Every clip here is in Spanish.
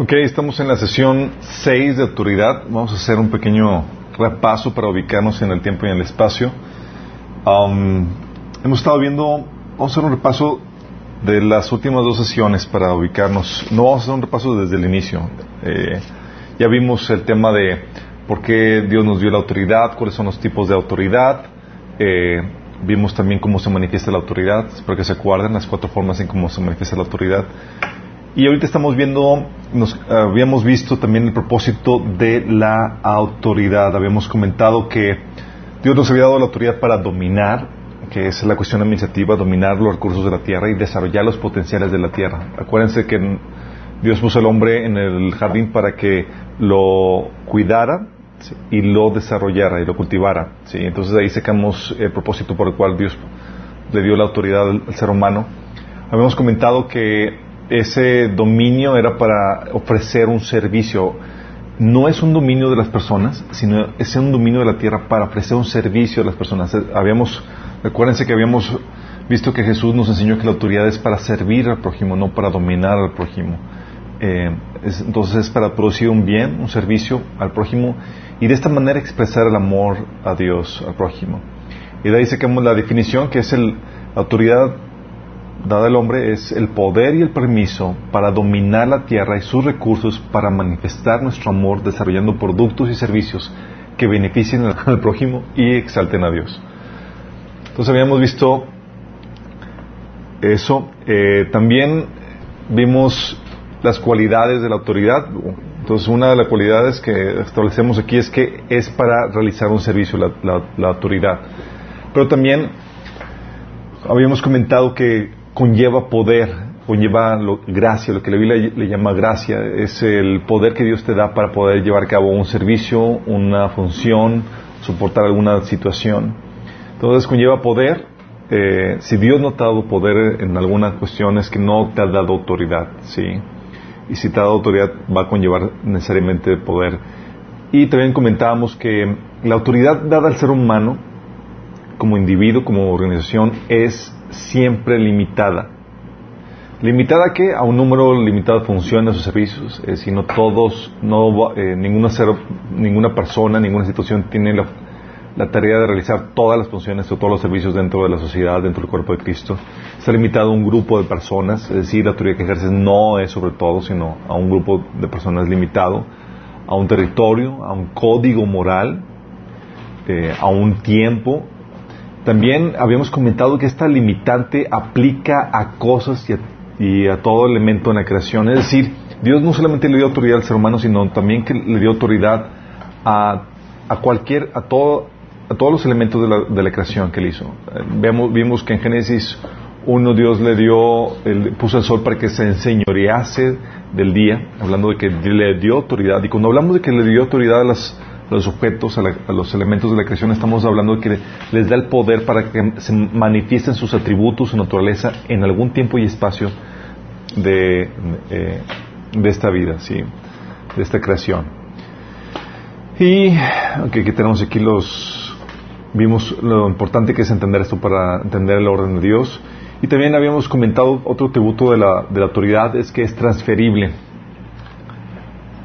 Ok, estamos en la sesión 6 de autoridad. Vamos a hacer un pequeño repaso para ubicarnos en el tiempo y en el espacio. Um, hemos estado viendo, vamos a hacer un repaso de las últimas dos sesiones para ubicarnos. No vamos a hacer un repaso desde el inicio. Eh, ya vimos el tema de por qué Dios nos dio la autoridad, cuáles son los tipos de autoridad. Eh, vimos también cómo se manifiesta la autoridad. Espero que se acuerden las cuatro formas en cómo se manifiesta la autoridad. Y ahorita estamos viendo, nos habíamos visto también el propósito de la autoridad. Habíamos comentado que Dios nos había dado la autoridad para dominar, que es la cuestión administrativa, dominar los recursos de la tierra y desarrollar los potenciales de la tierra. Acuérdense que Dios puso al hombre en el jardín para que lo cuidara y lo desarrollara y lo cultivara. ¿sí? Entonces ahí sacamos el propósito por el cual Dios le dio la autoridad al ser humano. Habíamos comentado que ese dominio era para ofrecer un servicio. No es un dominio de las personas, sino es un dominio de la tierra para ofrecer un servicio a las personas. Habíamos, recuérdense que habíamos visto que Jesús nos enseñó que la autoridad es para servir al prójimo, no para dominar al prójimo. Eh, entonces es para producir un bien, un servicio al prójimo y de esta manera expresar el amor a Dios, al prójimo. Y de ahí sacamos la definición que es el, la autoridad dada al hombre es el poder y el permiso para dominar la tierra y sus recursos para manifestar nuestro amor desarrollando productos y servicios que beneficien al prójimo y exalten a Dios. Entonces habíamos visto eso. Eh, también vimos las cualidades de la autoridad. Entonces una de las cualidades que establecemos aquí es que es para realizar un servicio la, la autoridad. Pero también habíamos comentado que conlleva poder, conlleva gracia, lo que la Biblia le llama gracia, es el poder que Dios te da para poder llevar a cabo un servicio, una función, soportar alguna situación. Entonces conlleva poder. Eh, si Dios no te ha dado poder en alguna cuestión es que no te ha dado autoridad, ¿sí? Y si te ha dado autoridad va a conllevar necesariamente poder. Y también comentábamos que la autoridad dada al ser humano, como individuo, como organización, es siempre limitada. ¿Limitada a qué? A un número limitado de funciones o servicios. Eh, si no todos, no, eh, ninguna, ser, ninguna persona, ninguna institución tiene la, la, tarea de realizar todas las funciones o todos los servicios dentro de la sociedad, dentro del cuerpo de Cristo. Está limitado a un grupo de personas, es decir, la autoridad que ejerces no es sobre todo, sino a un grupo de personas limitado, a un territorio, a un código moral, eh, a un tiempo, también habíamos comentado que esta limitante aplica a cosas y a, todo elemento en la creación. Es decir, Dios no solamente le dio autoridad al ser humano, sino también que le dio autoridad a, cualquier, a todo, a todos los elementos de la, creación que él hizo. Vemos, vimos que en Génesis 1 Dios le dio, puso el sol para que se enseñorease del día, hablando de que le dio autoridad. Y cuando hablamos de que le dio autoridad a las los objetos, a, los elementos de la creación, estamos hablando de que les da el poder para que se manifiesten sus atributos, su naturaleza en algún tiempo y espacio de, eh, de esta vida, ¿sí? de esta creación. Y aquí tenemos aquí los vimos lo importante que es entender esto para entender el orden de Dios. Y también habíamos comentado otro atributo de la, de la autoridad es que es transferible.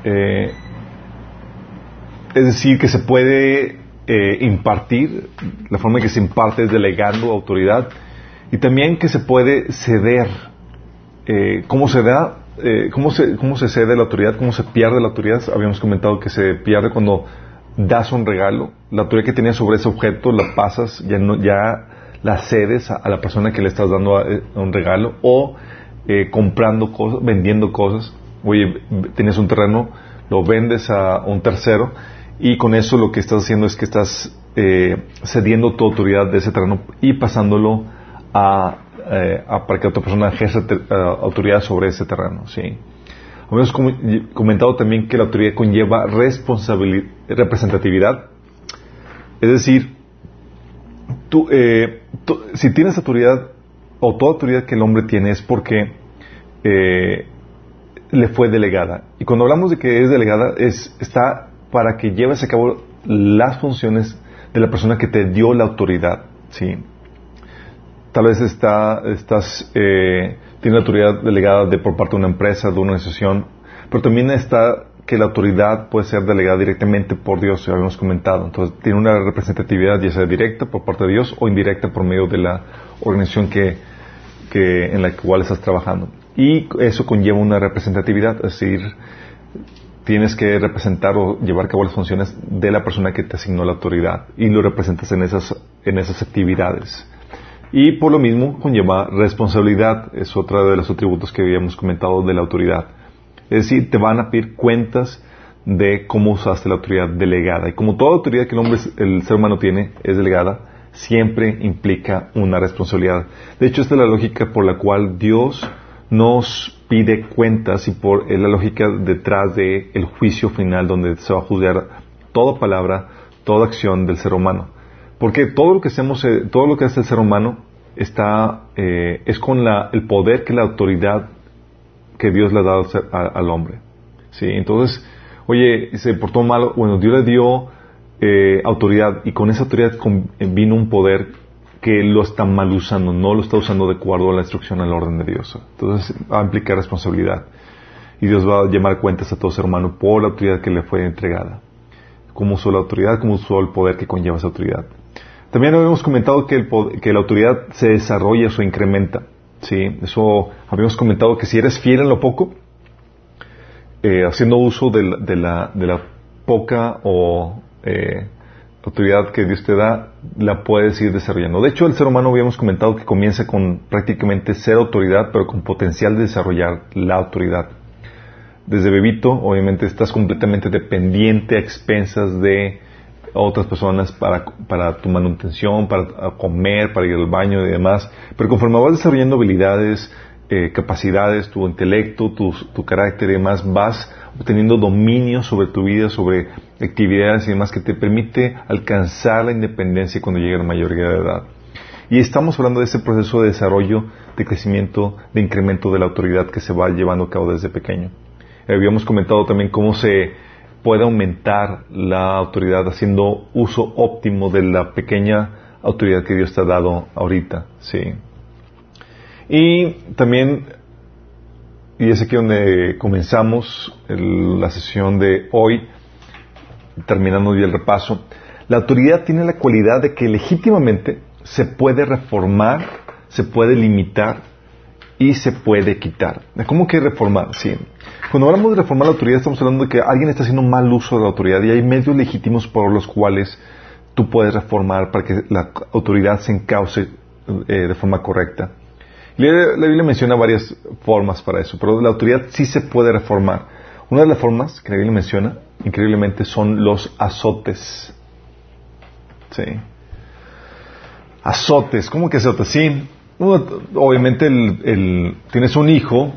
Eh, es decir, que se puede eh, impartir, la forma en que se imparte es delegando autoridad, y también que se puede ceder. Eh, ¿Cómo se da? Eh, ¿cómo, se, ¿Cómo se cede la autoridad? ¿Cómo se pierde la autoridad? Habíamos comentado que se pierde cuando das un regalo. La autoridad que tenías sobre ese objeto la pasas, ya, no, ya la cedes a, la persona que le estás dando un regalo, o comprando cosas, vendiendo cosas. Oye, tienes un terreno, lo vendes a un tercero y con eso lo que estás haciendo es que estás eh, cediendo tu autoridad de ese terreno y pasándolo a, eh, para que otra persona ejerza eh, autoridad sobre ese terreno. ¿sí? Hemos comentado también que la autoridad conlleva responsabilidad, representatividad. Es decir, tú, si tienes autoridad o toda autoridad que el hombre tiene es porque le fue delegada. Y cuando hablamos de que es delegada, es, está para que lleves a cabo las funciones de la persona que te dio la autoridad. ¿sí? Tal vez está, estás, eh, tiene autoridad delegada de, por parte de una empresa, de una organización, pero también está que la autoridad puede ser delegada directamente por Dios, ya habíamos comentado. Entonces, tiene una representatividad ya sea directa por parte de Dios o indirecta por medio de la organización que, en la cual estás trabajando. Y eso conlleva una representatividad, es decir, tienes que representar o llevar a cabo las funciones de la persona que te asignó la autoridad y lo representas en esas, en esas actividades. Y por lo mismo conlleva responsabilidad, es otra de los atributos que habíamos comentado de la autoridad. Es decir, te van a pedir cuentas de cómo usaste la autoridad delegada. Y como toda autoridad que el hombre, el ser humano tiene, es delegada, siempre implica una responsabilidad. De hecho, esta es la lógica por la cual Dios nos pide cuentas y por la lógica detrás del el juicio final donde se va a juzgar toda palabra, toda acción del ser humano. Porque todo lo que hacemos, eh, todo lo que hace el ser humano está, eh, es con la, el poder que la autoridad que Dios le ha dado al hombre. ¿Sí? Entonces, oye, se portó mal, bueno, Dios le dio eh, autoridad y con esa autoridad vino un poder que lo está mal usando, no lo está usando de acuerdo a la instrucción, al orden de Dios. Entonces va a implicar responsabilidad. Y Dios va a llamar cuentas a todo ser humano por la autoridad que le fue entregada. Cómo usó la autoridad, cómo usó el poder que conlleva esa autoridad. También habíamos comentado que, la autoridad se desarrolla o incrementa. ¿sí? Eso habíamos comentado que si eres fiel en lo poco, eh, haciendo uso de la, de la, poca o eh, autoridad que Dios te da, la puedes ir desarrollando. De hecho, el ser humano habíamos comentado que comienza con prácticamente ser autoridad, pero con potencial de desarrollar la autoridad. Desde bebito, obviamente, estás completamente dependiente a expensas de otras personas para, para tu manutención, para comer, para ir al baño y demás. Pero conforme vas desarrollando habilidades, eh, capacidades, tu intelecto, tu, tu, carácter y demás, vas obteniendo dominio sobre tu vida, sobre actividades y demás que te permite alcanzar la independencia cuando llegue a la mayoría de edad. Y estamos hablando de ese proceso de desarrollo, de crecimiento, de incremento de la autoridad que se va llevando a cabo desde pequeño. habíamos comentado también cómo se puede aumentar la autoridad haciendo uso óptimo de la pequeña autoridad que Dios te ha dado ahorita, sí. Y también, y es aquí donde comenzamos la sesión de hoy, terminando ya el repaso, la autoridad tiene la cualidad de que legítimamente se puede reformar, se puede limitar y se puede quitar. ¿Cómo que reformar? Sí. Cuando hablamos de reformar la autoridad, estamos hablando de que alguien está haciendo mal uso de la autoridad y hay medios legítimos por los cuales tú puedes reformar para que la autoridad se encauce eh, de forma correcta. La, Biblia menciona varias formas para eso, pero la autoridad sí se puede reformar. Una de las formas que la Biblia menciona, increíblemente, son los azotes. Sí. Azotes, ¿cómo que azotes? Sí, obviamente el, tienes un hijo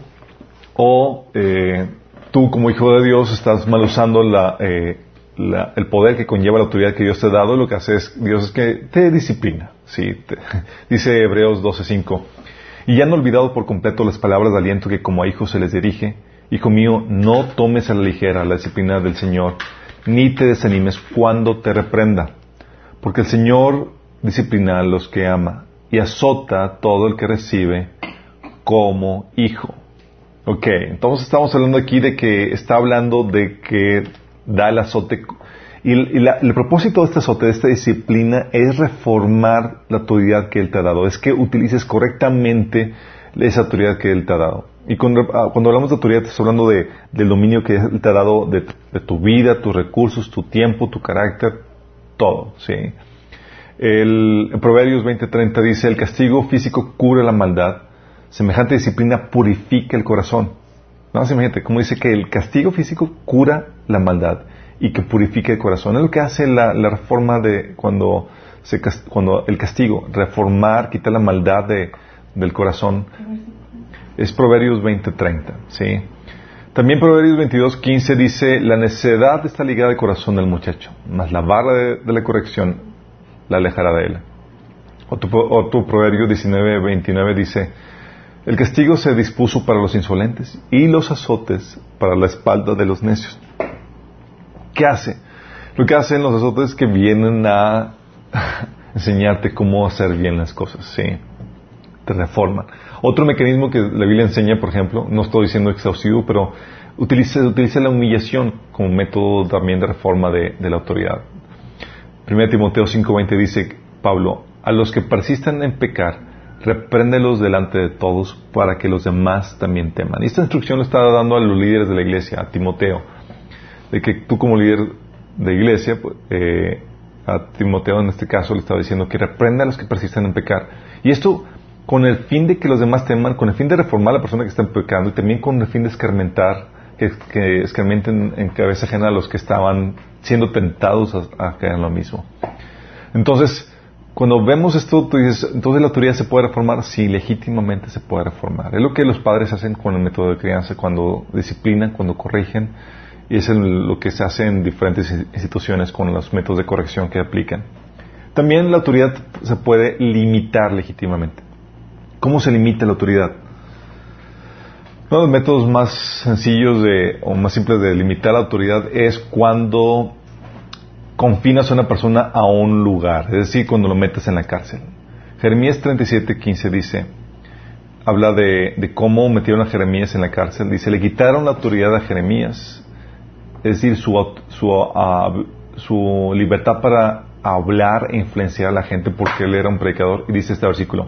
o eh, tú como hijo de Dios estás mal usando eh, el poder que conlleva la autoridad que Dios te ha dado, lo que hace es, Dios es que te disciplina. ¿sí? dice Hebreos 12.5. Y ya han olvidado por completo las palabras de aliento que como a hijos se les dirige. Hijo mío, no tomes a la ligera la disciplina del Señor, ni te desanimes cuando te reprenda. Porque el Señor disciplina a los que ama y azota todo el que recibe como hijo. Ok, entonces estamos hablando aquí de que está hablando de que da el azote. Y, el propósito de este azote, de esta disciplina, es reformar la autoridad que Él te ha dado. Es que utilices correctamente esa autoridad que Él te ha dado. Y cuando, ah, hablamos de autoridad, estamos hablando de, del dominio que te ha dado de, tu vida, tus recursos, tu tiempo, tu carácter, todo. ¿sí? El, Proverbios 20:30 dice, el castigo físico cura la maldad, semejante disciplina purifica el corazón. No, imagínate, como dice que el castigo físico cura la maldad y que purifica el corazón. Es lo que hace la, reforma de cuando, cuando el castigo, reformar, quitar la maldad de, del corazón. Es Proverbios 20:30, ¿sí? También Proverbios 22:15 dice, la necedad está ligada al corazón del muchacho, mas la barra de la corrección la alejará de él. O tu, Proverbio 19, 29 dice, el castigo se dispuso para los insolentes y los azotes para la espalda de los necios. ¿Qué hace? Lo que hacen los azotes es que vienen a enseñarte cómo hacer bien las cosas, ¿sí? Te reforman. Otro mecanismo que la Biblia enseña, por ejemplo, no estoy diciendo exhaustivo, pero utiliza, la humillación como método también de reforma de, la autoridad. 1 Timoteo 5:20 dice Pablo, a los que persistan en pecar, repréndelos delante de todos para que los demás también teman. Esta instrucción lo está dando a los líderes de la iglesia, a Timoteo, de que tú como líder de iglesia, pues, eh, a Timoteo en este caso le estaba diciendo que reprenda a los que persisten en pecar. Y esto con el fin de que los demás teman, con el fin de reformar a la persona que está pecando y también con el fin de escarmentar, que, que escarmenten en cabeza ajena a los que estaban siendo tentados a, a caer en lo mismo. Entonces, cuando vemos esto, tú dices, entonces la autoridad se puede reformar, sí, legítimamente se puede reformar. Es lo que los padres hacen con el método de crianza, cuando disciplinan, cuando corrigen, y es lo que se hace en diferentes instituciones con los métodos de corrección que aplican. También la autoridad se puede limitar legítimamente. ¿Cómo se limita la autoridad? Uno de los métodos más sencillos de, o más simples de limitar la autoridad es cuando confinas a una persona a un lugar, es decir, cuando lo metes en la cárcel. Jeremías 37:15 dice, habla de, cómo metieron a Jeremías en la cárcel, dice, le quitaron la autoridad a Jeremías, es decir, su, su, su libertad para hablar e influenciar a la gente porque él era un predicador, y dice este versículo,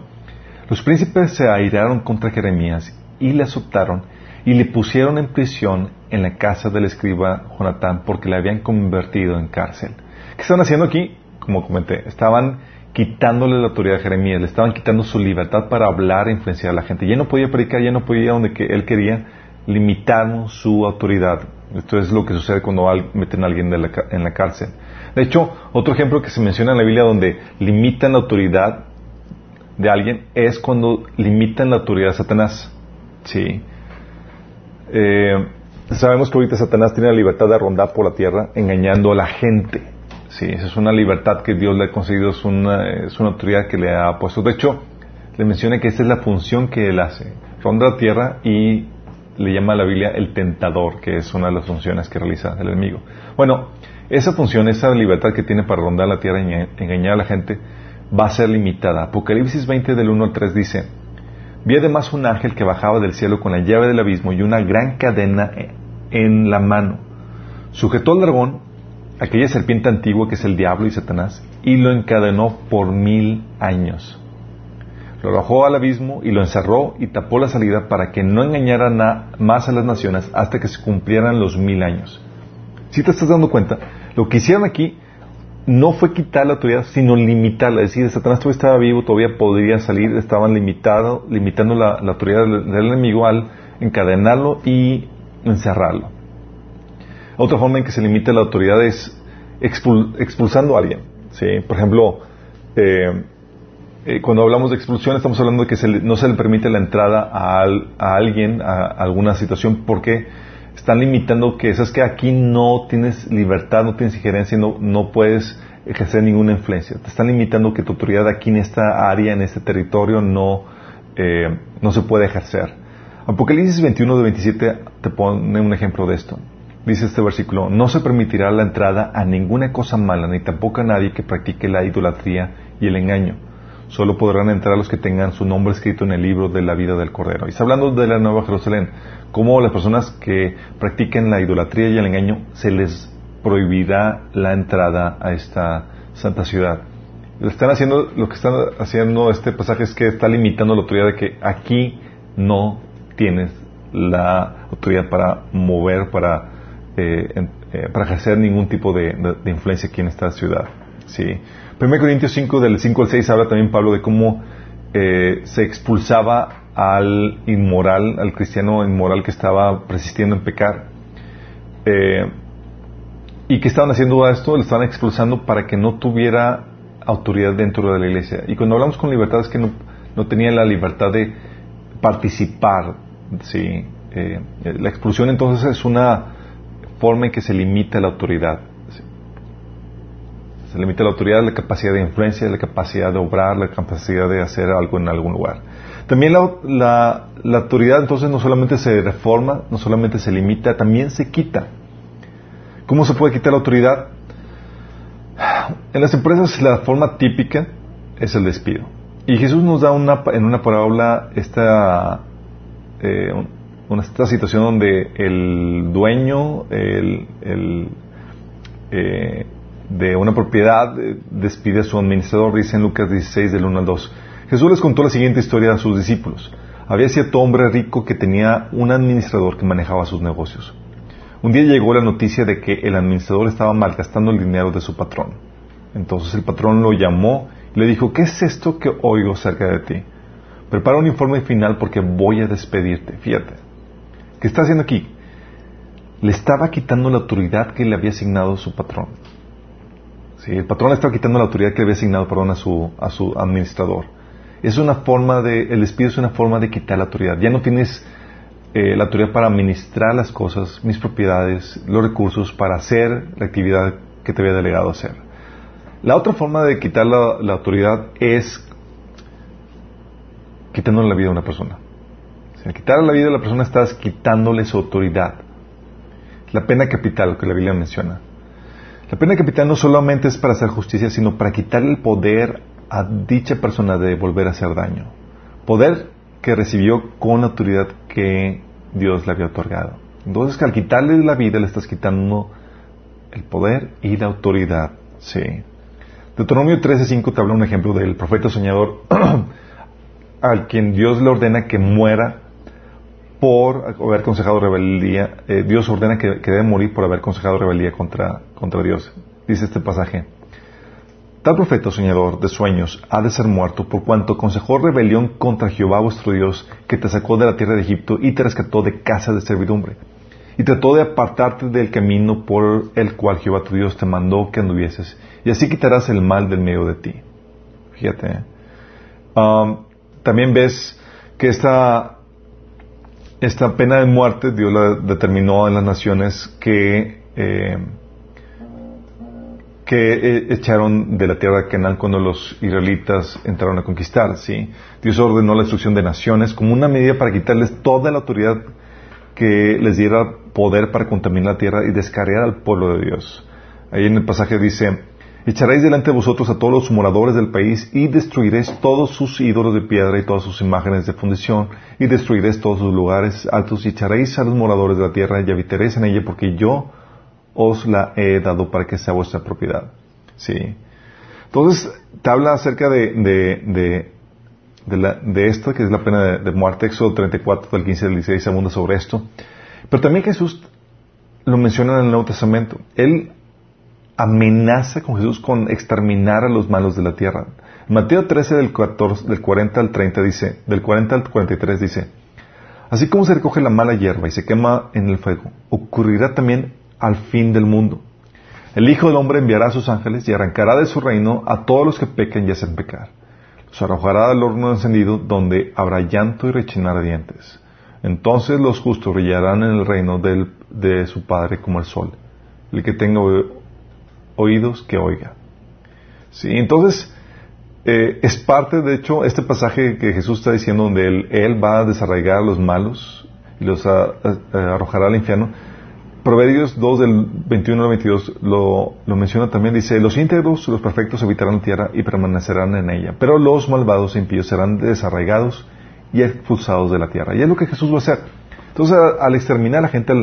los príncipes se airaron contra Jeremías y le azotaron y le pusieron en prisión en la casa del escriba Jonatán porque le habían convertido en cárcel. ¿Qué estaban haciendo aquí? Como comenté, estaban quitándole la autoridad a Jeremías, le estaban quitando su libertad para hablar e influenciar a la gente. Ya no podía predicar, ya no podía ir donde que él quería, limitaron su autoridad. Esto es lo que sucede cuando meten a alguien en la cárcel. De hecho, otro ejemplo que se menciona en la Biblia donde limitan la autoridad de alguien es cuando limitan la autoridad de Satanás. Sí. Eh, sabemos que ahorita Satanás tiene la libertad de rondar por la tierra engañando a la gente. Sí, esa es una libertad que Dios le ha concedido, es una, es una autoridad que le ha puesto. De hecho, le menciona que esa es la función que él hace. Ronda la tierra y le llama a la Biblia el tentador, que es una de las funciones que realiza el enemigo. Bueno, esa función, esa libertad que tiene para rondar la tierra y engañar a la gente, va a ser limitada. Apocalipsis 20 del 1 al 3 dice, Vi además un ángel que bajaba del cielo con la llave del abismo y una gran cadena en la mano. Sujetó al dragón, aquella serpiente antigua que es el diablo y Satanás, y lo encadenó por mil años. Lo arrojó al abismo y lo encerró y tapó la salida para que no engañara más a las naciones hasta que se cumplieran los mil años. Si te estás dando cuenta, lo que hicieron aquí no fue quitar la autoridad, sino limitarla. Es decir, Satanás todavía estaba vivo, todavía podría salir, estaban limitado, limitando la, autoridad del, enemigo al encadenarlo y encerrarlo. Otra forma en que se limita la autoridad es expulsando a alguien. ¿sí? Por ejemplo, eh, eh, cuando hablamos de expulsión estamos hablando de que no se le permite la entrada a, a alguien, a, a alguna situación, porque están limitando que es que aquí no tienes libertad, no tienes injerencia, no, no puedes ejercer ninguna influencia. Te están limitando que tu autoridad aquí en esta área, en este territorio, no, eh, no se puede ejercer. Apocalipsis 21 de 27 te pone un ejemplo de esto. Dice este versículo, no se permitirá la entrada a ninguna cosa mala, ni tampoco a nadie que practique la idolatría y el engaño. Solo podrán entrar los que tengan su nombre escrito en el libro de la vida del Cordero. Y está hablando de la Nueva Jerusalén cómo las personas que practiquen la idolatría y el engaño se les prohibirá la entrada a esta santa ciudad. están haciendo, lo que están haciendo este pasaje es que está limitando la autoridad de que aquí no tienes la autoridad para mover, para, eh, eh, para ejercer ningún tipo de, influencia aquí en esta ciudad. ¿sí? 1 Corintios 5, del 5 al 6, habla también Pablo de cómo eh, se expulsaba al inmoral, al cristiano inmoral que estaba persistiendo en pecar. Eh, ¿Y que estaban haciendo esto? Le estaban expulsando para que no tuviera autoridad dentro de la iglesia. Y cuando hablamos con libertad es que no, no tenía la libertad de participar. ¿sí? Eh, la expulsión entonces es una forma en que se limita la autoridad. Se limita la autoridad, la capacidad de influencia, la capacidad de obrar, la capacidad de hacer algo en algún lugar. También la, autoridad entonces no solamente se reforma, no solamente se limita, también se quita. ¿Cómo se puede quitar la autoridad? En las empresas la forma típica es el despido. Y Jesús nos da una, en una parábola esta, eh, una, esta situación donde el dueño el, el, eh, de una propiedad eh, despide a su administrador, dice en Lucas 16 del 1 al 2. Jesús les contó la siguiente historia a sus discípulos. Había cierto hombre rico que tenía un administrador que manejaba sus negocios. Un día llegó la noticia de que el administrador estaba malgastando el dinero de su patrón. Entonces el patrón lo llamó y le dijo, ¿qué es esto que oigo cerca de ti? Prepara un informe final porque voy a despedirte. Fíjate. ¿Qué está haciendo aquí? Le estaba quitando la autoridad que le había asignado su patrón. Sí, el patrón estaba quitando la autoridad que le había asignado, perdón, a su, a su administrador es una forma de, el despido es una forma de quitar la autoridad. Ya no tienes eh, la autoridad para administrar las cosas, mis propiedades, los recursos, para hacer la actividad que te había delegado hacer. La otra forma de quitar la, autoridad es quitándole la vida a una persona. Si al quitar la vida a la persona estás quitándole su autoridad. La pena capital que la Biblia menciona. La pena capital no solamente es para hacer justicia, sino para quitarle el poder a dicha persona de volver a hacer daño. Poder que recibió con la autoridad que Dios le había otorgado. Entonces, al quitarle la vida, le estás quitando el poder y la autoridad. Sí. Deuteronomio 13:5 te habla un ejemplo del profeta soñador al quien Dios le ordena que muera por haber aconsejado rebeldía. Eh, Dios ordena que, que, debe morir por haber aconsejado rebeldía contra, contra Dios. Dice este pasaje. Tal profeta soñador de sueños ha de ser muerto por cuanto aconsejó rebelión contra Jehová vuestro Dios, que te sacó de la tierra de Egipto y te rescató de casa de servidumbre. Y trató de apartarte del camino por el cual Jehová tu Dios te mandó que anduvieses, y así quitarás el mal del medio de ti. Fíjate. ¿eh? También ves que esta, esta pena de muerte Dios la determinó en las naciones que eh, que eh, echaron de la tierra de Canaán cuando los israelitas entraron a conquistar, ¿sí? Dios ordenó la destrucción de naciones como una medida para quitarles toda la autoridad que les diera poder para contaminar la tierra y descargar al pueblo de Dios. Ahí en el pasaje dice, echaréis delante de vosotros a todos los moradores del país y destruiréis todos sus ídolos de piedra y todas sus imágenes de fundición y destruiréis todos sus lugares altos y echaréis a los moradores de la tierra y habitaréis en ella porque yo os la he dado para que sea vuestra propiedad. ¿Sí? Entonces, te habla acerca de, de, de, esto, que es la pena de, muerte, Éxodo 34, del 15 al 16, abunda sobre esto. Pero también Jesús lo menciona en el Nuevo Testamento. Él amenaza con Jesús con exterminar a los malos de la tierra. Mateo 13, del, 14, del 40 al 30 dice, del 40 al 43 dice, Así como se recoge la mala hierba y se quema en el fuego, ocurrirá también al fin del mundo. El Hijo del Hombre enviará a sus ángeles y arrancará de su reino a todos los que pequen y hacen pecar. Los arrojará al horno encendido donde habrá llanto y rechinar dientes. Entonces los justos brillarán en el reino de su Padre como el sol. El que tenga oídos, que oiga. Sí, entonces eh, es parte, de hecho, este pasaje que Jesús está diciendo donde Él, va a desarraigar a los malos y los arrojará al infierno Proverbios 2 del 21 al 22 lo, lo, menciona también, dice, los íntegros, los perfectos habitarán la tierra y permanecerán en ella, pero los malvados e impíos serán desarraigados y expulsados de la tierra. Y es lo que Jesús va a hacer. Entonces, al exterminar a la gente,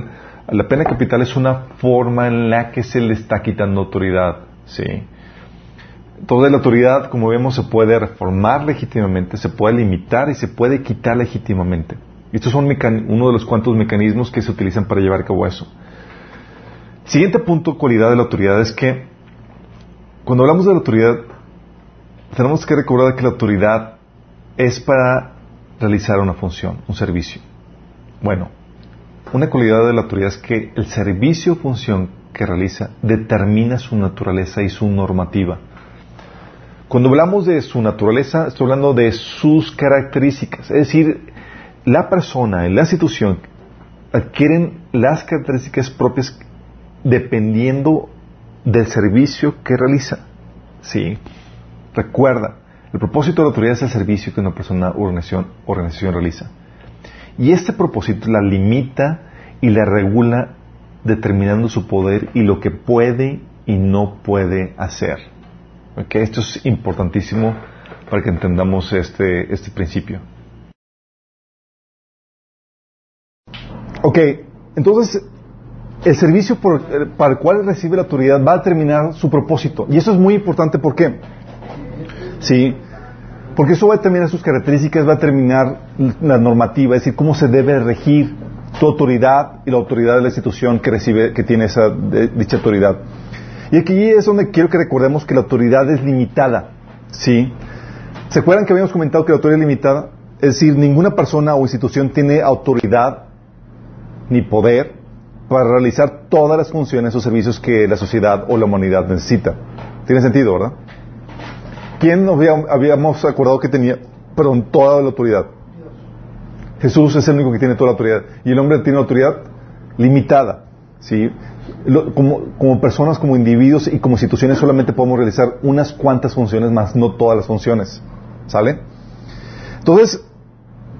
la pena capital es una forma en la que se le está quitando autoridad. ¿sí? Toda la autoridad, como vemos, se puede reformar legítimamente, se puede limitar y se puede quitar legítimamente. Estos son uno de los cuantos mecanismos que se utilizan para llevar a cabo eso. Siguiente punto, cualidad de la autoridad, es que cuando hablamos de la autoridad, tenemos que recordar que la autoridad es para realizar una función, un servicio. Bueno, una cualidad de la autoridad es que el servicio o función que realiza determina su naturaleza y su normativa. Cuando hablamos de su naturaleza, estoy hablando de sus características, es decir, la persona y la institución adquieren las características propias dependiendo del servicio que realiza. ¿Sí? Recuerda, el propósito de la autoridad es el servicio que una persona o organización, organización realiza. Y este propósito la limita y la regula determinando su poder y lo que puede y no puede hacer. Esto es importantísimo para que entendamos este, este principio. Ok, entonces el servicio por, eh, para el cual recibe la autoridad va a determinar su propósito. Y eso es muy importante, ¿por qué? Sí, porque eso va a sus características, va a determinar la normativa, es decir, cómo se debe regir tu autoridad y la autoridad de la institución que recibe, que tiene esa dicha autoridad. Y aquí es donde quiero que recordemos que la autoridad es limitada, ¿sí? ¿Se acuerdan que habíamos comentado que la autoridad es limitada? Es decir, ninguna persona o institución tiene autoridad ni poder para realizar todas las funciones o servicios que la sociedad o la humanidad necesita. Tiene sentido, ¿verdad? ¿Quién habíamos acordado que tenía, perdón, toda la autoridad? Jesús es el único que tiene toda la autoridad. Y el hombre tiene la autoridad limitada. ¿sí? como, personas, como individuos y como instituciones solamente podemos realizar unas cuantas funciones más, no todas las funciones. ¿Sale? Entonces,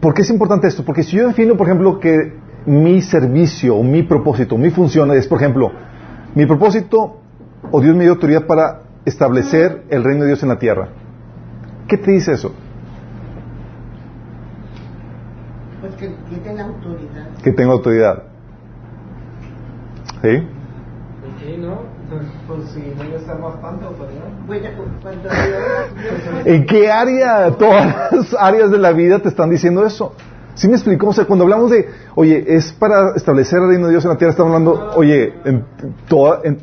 ¿por qué es importante esto? Porque si yo defino, por ejemplo, que mi servicio, o mi propósito, mi función es, por ejemplo, mi propósito, o Dios me dio autoridad para establecer el reino de Dios en la tierra. ¿Qué te dice eso? Pues que, tenga autoridad. Que tenga autoridad. ¿Sí? Sí, ¿no? Si no está bastante autoridad. ¿En qué área? Todas las áreas de la vida te están diciendo eso. ¿Sí me explico? O sea, cuando hablamos de, oye, es para establecer el reino de Dios en la tierra, estamos hablando, oye, en, toda, en,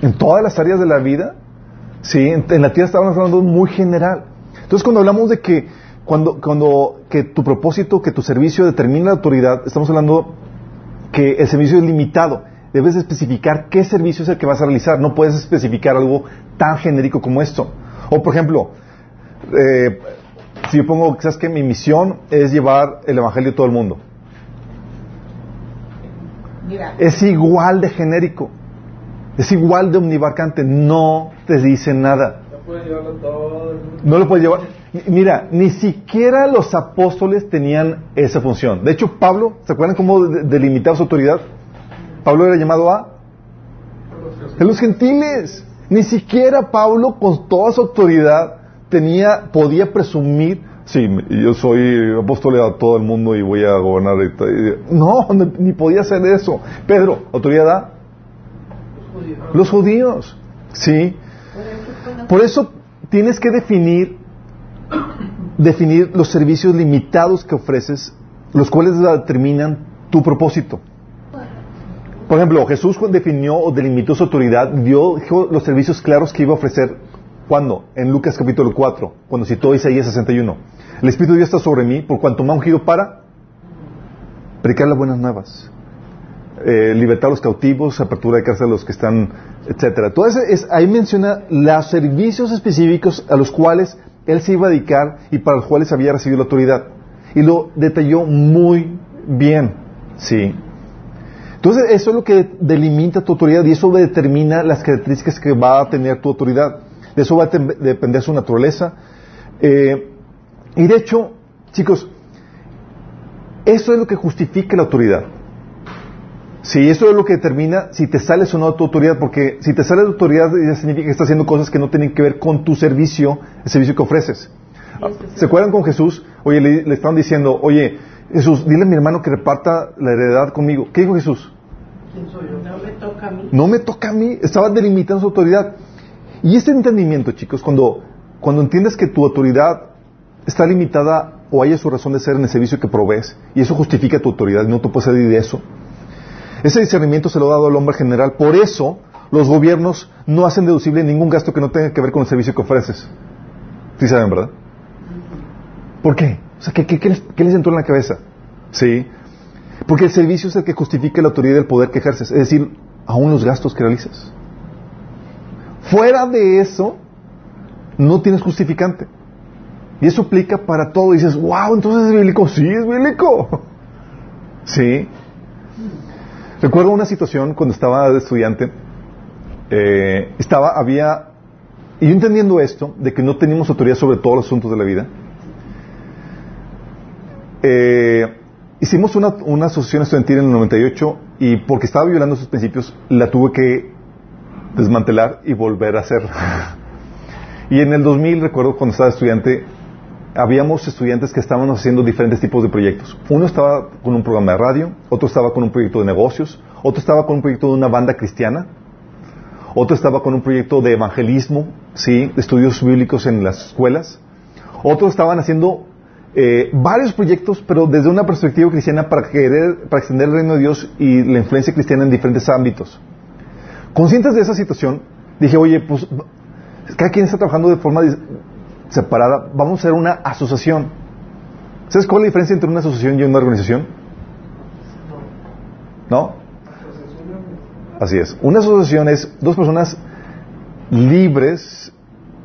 en todas las áreas de la vida, Sí, en, la tierra estamos hablando muy general. Entonces, cuando hablamos de que cuando, cuando que tu propósito, que tu servicio determina la autoridad, estamos hablando que el servicio es limitado. Debes especificar qué servicio es el que vas a realizar. No puedes especificar algo tan genérico como esto. O, por ejemplo, eh, si yo pongo, ¿sabes que Mi misión es llevar el evangelio a todo el mundo. Es igual de genérico. Es igual de omnibarcante, no te dice nada. No todo. No lo puedes llevar. Mira, ni siquiera los apóstoles tenían esa función. De hecho, Pablo, ¿se acuerdan cómo delimitaba su autoridad? Pablo era llamado a de los gentiles. Ni siquiera Pablo, con toda su autoridad, tenía, podía presumir, sí, yo soy apóstol a todo el mundo y voy a gobernar. No, ni podía hacer eso. Pedro, autoridad a los judíos. ¿Sí? Por eso tienes que definir, definir los servicios limitados que ofreces, los cuales determinan tu propósito. Por ejemplo, Jesús definió o delimitó su autoridad, dio los servicios claros que iba a ofrecer. ¿Cuándo? En Lucas capítulo 4, cuando citó Isaías 61. El Espíritu de Dios está sobre mí por cuanto me ha ungido para predicar las buenas nuevas eh, libertad a los cautivos, apertura de cárcel a los que están, etcétera. Entonces es, ahí menciona los servicios específicos a los cuales él se iba a dedicar y para los cuales había recibido la autoridad. Y lo detalló muy bien, sí. Entonces eso es lo que delimita tu autoridad y eso determina las características que va a tener tu autoridad. De eso va a depender su naturaleza. Eh, y de hecho, chicos, eso es lo que justifica la autoridad. Sí, eso es lo que determina si te sales o no de tu autoridad, porque si te sales de tu autoridad ya significa que estás haciendo cosas que no tienen que ver con tu servicio, el servicio que ofreces. ¿Se acuerdan con Jesús? Oye, le, le estaban diciendo, oye, Jesús, dile a mi hermano que reparta la heredad conmigo. ¿Qué dijo Jesús? No me toca a mí. No me toca a mí. Estaba delimitando su autoridad. Y este entendimiento, chicos, cuando, cuando entiendes que tu autoridad está limitada o haya su razón de ser en el servicio que provees, y eso justifica tu autoridad, no te puedes salir de eso. Ese discernimiento se lo ha dado al hombre general. Por eso los gobiernos no hacen deducible ningún gasto que no tenga que ver con el servicio que ofreces. ¿Sí saben, verdad? ¿Por qué? O sea, ¿qué, les, entró en la cabeza? Sí. Porque el servicio es el que justifica la autoridad del poder que ejerces. Es decir, aún los gastos que realizas. Fuera de eso, no tienes justificante. Y eso aplica para todo. Dices, wow, entonces es bíblico. Sí, es bíblico. Sí. Recuerdo una situación cuando estaba de estudiante, eh, estaba, había, y yo entendiendo esto, de que no teníamos autoridad sobre todos los asuntos de la vida, eh, hicimos una, una, asociación estudiantil en el 98 y porque estaba violando sus principios, la tuve que desmantelar y volver a hacer. Y en el 2000, recuerdo cuando estaba estudiante, habíamos estudiantes que estaban haciendo diferentes tipos de proyectos. Uno estaba con un programa de radio, otro estaba con un proyecto de negocios, otro estaba con un proyecto de una banda cristiana, otro estaba con un proyecto de evangelismo, ¿sí? estudios bíblicos en las escuelas, otros estaban haciendo eh, varios proyectos, pero desde una perspectiva cristiana para, querer, para extender el reino de Dios y la influencia cristiana en diferentes ámbitos. Conscientes de esa situación, dije, oye, pues cada quien está trabajando de forma separada, vamos a hacer una asociación. ¿Sabes cuál es la diferencia entre una asociación y una organización? ¿No? Así es. Una asociación es dos personas libres,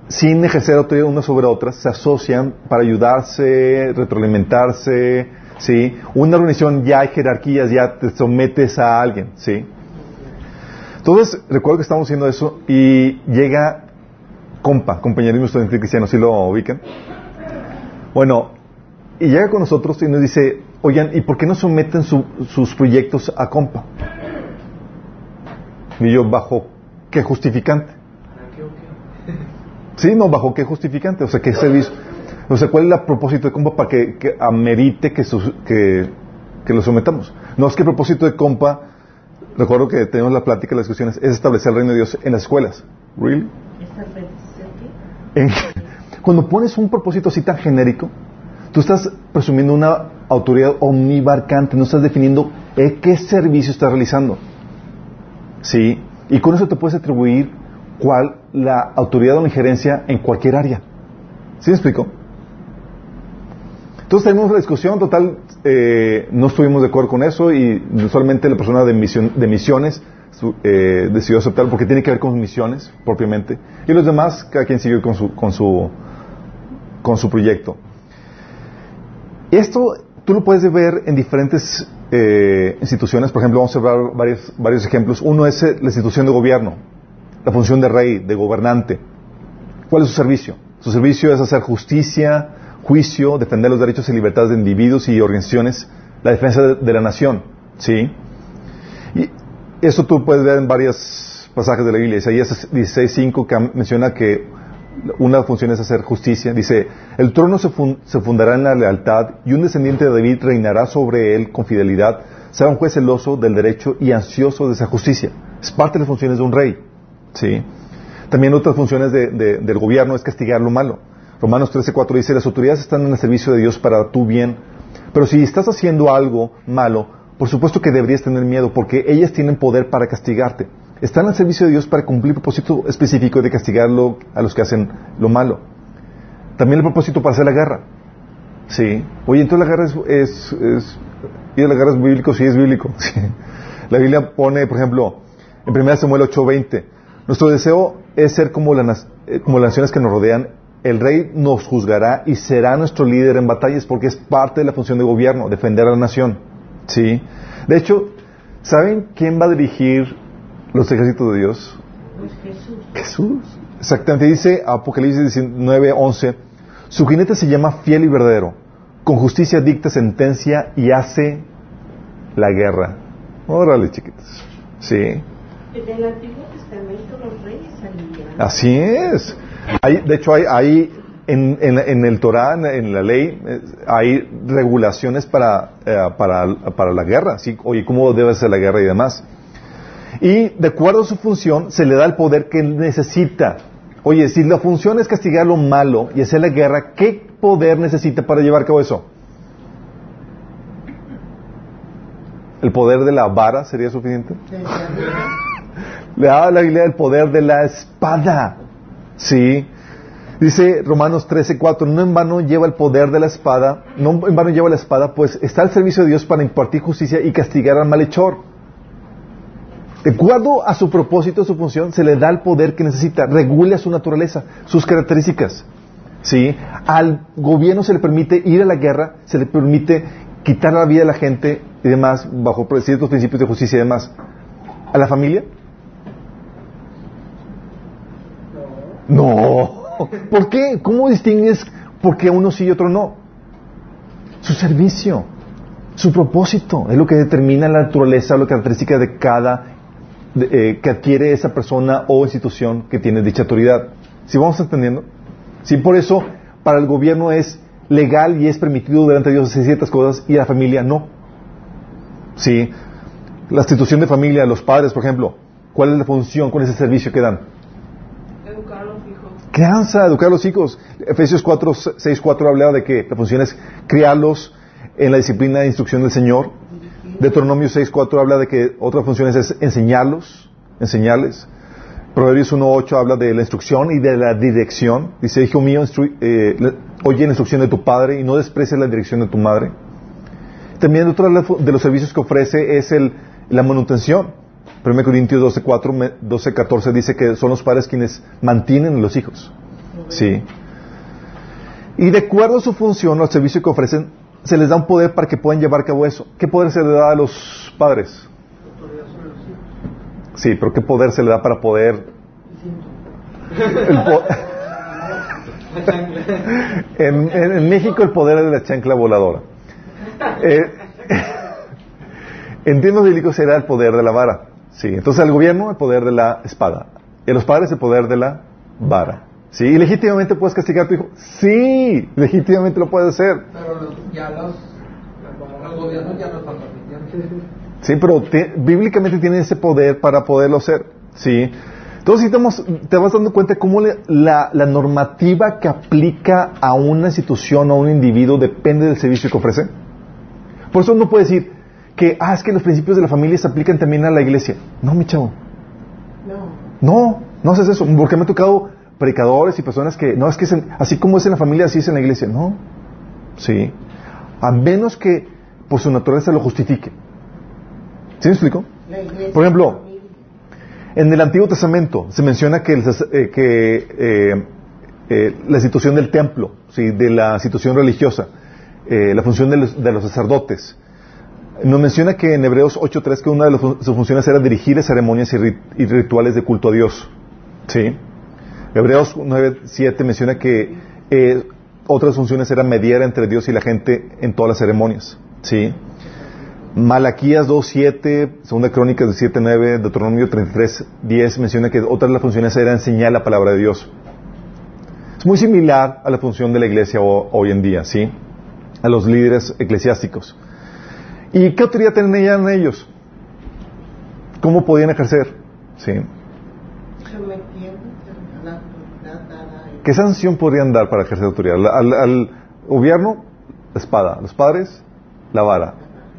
sin ejercer autoridad unas sobre otras, se asocian para ayudarse, retroalimentarse, ¿sí? Una organización ya hay jerarquías, ya te sometes a alguien, ¿sí? Entonces, recuerdo que estamos haciendo eso y llega compa, compañerismo estudiantil cristiano, ¿sí lo ubican? Bueno, y llega con nosotros y nos dice, oigan, ¿y por qué no someten sus proyectos a compa? Y yo, ¿bajo qué justificante? Sí, no, ¿bajo qué justificante? O sea, ¿qué servicio? O sea, ¿cuál es el propósito de compa para que, amerite que, que, lo sometamos? No es que el propósito de compa, recuerdo que tenemos la plática, las discusiones, es establecer el reino de Dios en las escuelas. ¿Really? Cuando pones un propósito así tan genérico, tú estás presumiendo una autoridad omnibarcante, no estás definiendo eh, qué servicio estás realizando. ¿Sí? Y con eso te puedes atribuir cuál la autoridad o la injerencia en cualquier área. ¿Sí me explico? Entonces tenemos la discusión, total, eh, no estuvimos de acuerdo con eso y solamente la persona de, misión, de misiones eh, decidió aceptar porque tiene que ver con misiones propiamente. Y los demás, cada quien siguió con su, con su, con su proyecto. Esto tú lo puedes ver en diferentes eh, instituciones. Por ejemplo, vamos a ver varios, varios ejemplos. Uno es eh, la institución de gobierno, la función de rey, de gobernante. ¿Cuál es su servicio? Su servicio es hacer justicia, juicio, defender los derechos y libertades de individuos y organizaciones, la defensa de, de la nación. ¿Sí? Y eso tú puedes ver en varios pasajes de la Biblia. Isaías 16.5 que menciona que una función es hacer justicia. Dice, el trono se, fundará en la lealtad y un descendiente de David reinará sobre él con fidelidad. Será un juez celoso del derecho y ansioso de esa justicia. Es parte de las funciones de un rey. ¿sí? También otras funciones del gobierno es castigar lo malo. Romanos 13.4 dice, las autoridades están en el servicio de Dios para tu bien. Pero si estás haciendo algo malo, por supuesto que deberías tener miedo porque ellas tienen poder para castigarte. Están al servicio de Dios para cumplir el propósito específico de castigarlo a los que hacen lo malo. También el propósito para hacer la guerra. Sí. Oye, entonces la guerra es, es, y la guerra es bíblico, sí es bíblico. La Biblia pone, por ejemplo, en 1 Samuel 8:20, nuestro deseo es ser como, eh, como las naciones que nos rodean. El rey nos juzgará y será nuestro líder en batallas porque es parte de la función de gobierno, defender a la nación. ¿Sí? De hecho, ¿saben quién va a dirigir los ejércitos de Dios? Pues Jesús. Jesús. Exactamente. Dice Apocalipsis 19, 11, su jinete se llama fiel y verdadero. Con justicia dicta sentencia y hace la guerra. Órale, chiquitos. Sí. En el Antiguo Testamento los reyes salían. Así es. Hay, de hecho, hay, hay en, en, el Torah, en, la ley, eh, hay regulaciones para, eh, para, para, la guerra, ¿sí? Oye, ¿cómo debe ser la guerra y demás? Y de acuerdo a su función, se le da el poder que necesita. Oye, si la función es castigar lo malo y hacer la guerra, ¿qué poder necesita para llevar a cabo eso? ¿El poder de la vara sería suficiente? Le da la Biblia el poder de la espada. ¿Sí? Dice Romanos 13:4, no en vano lleva el poder de la espada, no en vano lleva la espada, pues está al servicio de Dios para impartir justicia y castigar al malhechor. De acuerdo a su propósito, su función, se le da el poder que necesita, regula su naturaleza, sus características. ¿Sí? Al gobierno se le permite ir a la guerra, se le permite quitar la vida de la gente y demás, bajo ciertos principios de justicia y demás. ¿A la familia? No. ¿Por qué? ¿Cómo distingues por qué uno sí y otro no? Su servicio, su propósito, es lo que determina la naturaleza la característica de cada eh, que adquiere esa persona o institución que tiene dicha autoridad. ¿Sí vamos entendiendo? Sí, por eso para el gobierno es legal y es permitido delante de Dios hacer ciertas cosas y a la familia no. Sí, la institución de familia, los padres, por ejemplo, ¿cuál es la función, cuál es el servicio que dan? Educar a los hijos. Crianza, educar a los hijos. Efesios 4, 6, 4 habla de que la función es criarlos en la disciplina de instrucción del Señor. Deuteronomio 6, 4 habla de que otra función es enseñarlos, enseñarles. Proverbios 1.8 habla de la instrucción y de la dirección. Dice, hijo mío, eh, oye la instrucción de tu padre y no desprecies la dirección de tu madre. También otro de los servicios que ofrece es la manutención. 1 Corintios 12.4, 12.14 dice que son los padres quienes mantienen a los hijos. Sí. Y de acuerdo a su función, al servicio que ofrecen, se les da un poder para que puedan llevar a cabo eso. ¿Qué poder se le da a los padres? Sí, pero ¿qué poder se le da para poder... en, en, México el poder es de la chancla voladora. Eh, en tiempos bíblicos era el poder de la vara. Sí, entonces al gobierno el poder de la espada. Y a los padres el poder de la vara. ¿Sí? ¿Y legítimamente puedes castigar a tu hijo? Sí, legítimamente lo puedes hacer. Pero ya los, los gobiernos ya no están permitiendo. Sí, pero bíblicamente tiene ese poder para poderlo hacer. Sí. Entonces, si te vas dando cuenta cómo la, la, normativa que aplica a una institución o a un individuo depende del servicio que ofrece. Por eso no puede decir que, ah, es que los principios de la familia se aplican también a la iglesia. No, mi chavo. No. No, no haces eso. Porque me ha tocado predicadores y personas que, no, es que así como es en la familia, así es en la iglesia. No. Sí. A menos que por su naturaleza lo justifique. ¿Sí me explico? Por ejemplo, en el Antiguo Testamento se menciona que, eh, eh, eh, la situación del templo, ¿sí? de la situación religiosa, la función de los, sacerdotes, nos menciona que en Hebreos 8.3 que una de sus funciones era dirigir ceremonias y, rituales de culto a Dios. ¿Sí? Hebreos 9.7 menciona que otras funciones eran mediar entre Dios y la gente en todas las ceremonias. ¿Sí? Malaquías 2.7, Segunda Crónicas 7.9, Deuteronomio 33.10 menciona que otra de las funciones era enseñar la palabra de Dios. Es muy similar a la función de la iglesia hoy en día, ¿sí? A los líderes eclesiásticos. ¿Y qué autoridad tenían ellos? ¿Cómo podían ejercer? ¿Sí? ¿Qué sanción podrían dar para ejercer autoridad? Al, gobierno, la espada. Los padres, la vara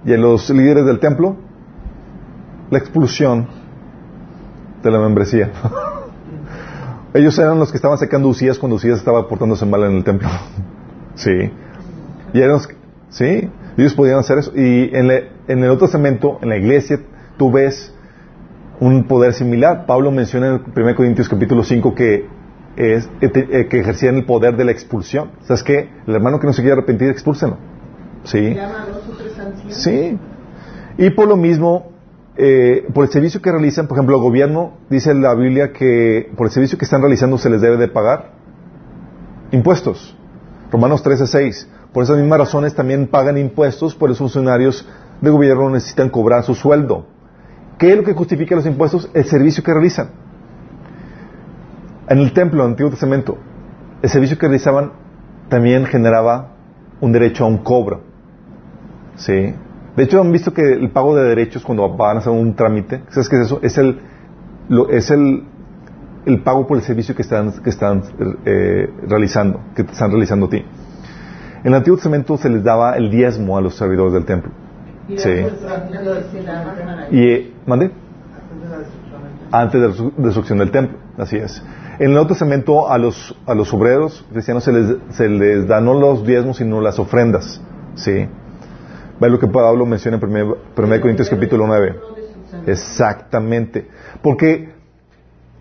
y a los líderes del templo la expulsión de la membresía. Ellos eran los que estaban sacando Usías cuando Usías estaba portándose mal en el templo. sí. Y eran sí, ellos podían hacer eso. Y en, en el otro cemento, en la iglesia, tú ves un poder similar. Pablo menciona en 1 Corintios capítulo 5 que, es, eh, eh, que ejercían el poder de la expulsión. ¿Sabes qué? El hermano que no se quiere arrepentir, expúlsenlo. Sí. Sí. Y por lo mismo, eh, por el servicio que realizan, por ejemplo, el gobierno dice en la Biblia que por el servicio que están realizando se les debe de pagar impuestos. Romanos 13, 6. Por esas mismas razones también pagan impuestos, por los funcionarios de gobierno necesitan cobrar su sueldo. ¿Qué es lo que justifica los impuestos? El servicio que realizan. En el templo, en el Antiguo Testamento, el servicio que realizaban también generaba un derecho a un cobro. ¿Sí? De hecho, han visto que el pago de derechos cuando van a hacer un trámite, ¿sabes qué es eso? Es el, es el, pago por el servicio que están, que están eh, realizando, que están realizando a ti. En el Antiguo Testamento se les daba el diezmo a los servidores del templo. Sí. Y, ¿mande? Antes de la destrucción del templo, así es. En el Nuevo Testamento a los, a los obreros cristianos se les, se les da no los diezmos, sino las ofrendas. ¿sí? Ve lo que Pablo menciona en 1 Corintios capítulo 9. Exactamente. Porque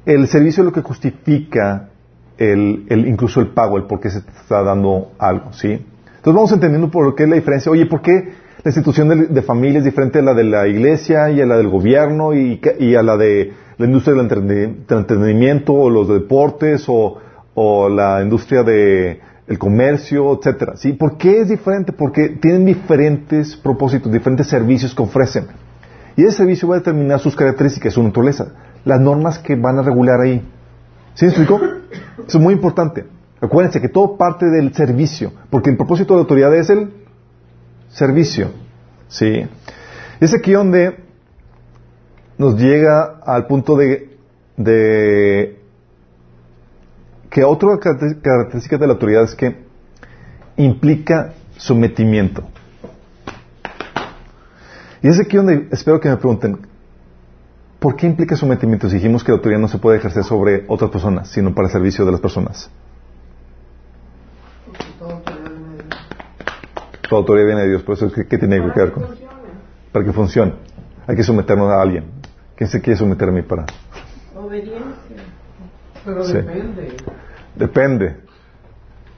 el servicio es lo que justifica el, el, incluso el pago, el por qué se está dando algo, ¿sí? Entonces vamos entendiendo por qué es la diferencia. Oye, ¿por qué la institución de, familia es diferente a la de la iglesia y a la del gobierno y, y a la de la industria del entretenimiento o los deportes o, o la industria de el comercio, etcétera. ¿Sí? ¿Por qué es diferente? Porque tienen diferentes propósitos, diferentes servicios que ofrecen. Y ese servicio va a determinar sus características, su naturaleza, las normas que van a regular ahí. ¿Sí me explico? Eso es muy importante. Acuérdense que todo parte del servicio, porque el propósito de la autoridad es el servicio. ¿Sí? Es aquí donde nos llega al punto de, de que otra característica de la autoridad es que implica sometimiento. Y es aquí donde espero que me pregunten, ¿por qué implica sometimiento si dijimos que la autoridad no se puede ejercer sobre otras personas, sino para el servicio de las personas? Toda autoridad viene de Dios, por eso es que ¿qué tiene que ver con Para que funcione. Hay que someternos a alguien. ¿Quién se quiere someter a mí para? Obediencia. Pero depende. Depende.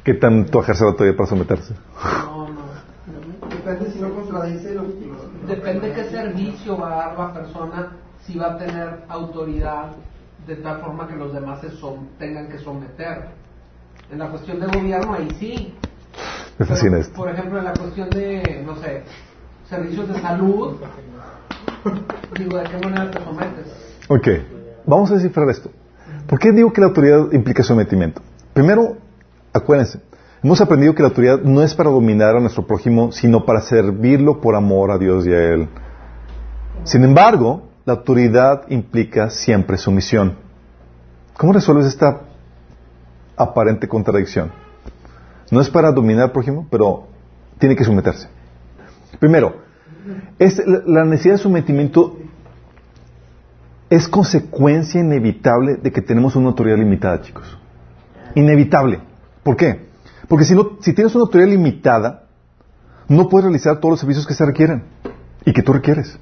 ¿Qué tanto ejerce la autoridad para someterse? No, no. Depende si no contradice lo que... Depende qué servicio va a dar la persona, si va a tener autoridad de tal forma que los demás se tengan que someter. En la cuestión de gobierno, ahí sí. Me fascina Pero, esto. Por ejemplo, en la cuestión de, no sé, servicios de salud, digo, ¿de qué manera te sometes? Ok, vamos a descifrar esto. ¿Por qué digo que la autoridad implica sometimiento? Primero, acuérdense, hemos aprendido que la autoridad no es para dominar a nuestro prójimo, sino para servirlo por amor a Dios y a Él. Sin embargo, la autoridad implica siempre sumisión. ¿Cómo resuelves esta aparente contradicción? No es para dominar al prójimo, pero tiene que someterse. Primero, es la necesidad de sometimiento es consecuencia inevitable de que tenemos una autoridad limitada, chicos. Inevitable. ¿Por qué? Porque si, no, si tienes una autoridad limitada, no puedes realizar todos los servicios que se requieren y que tú requieres.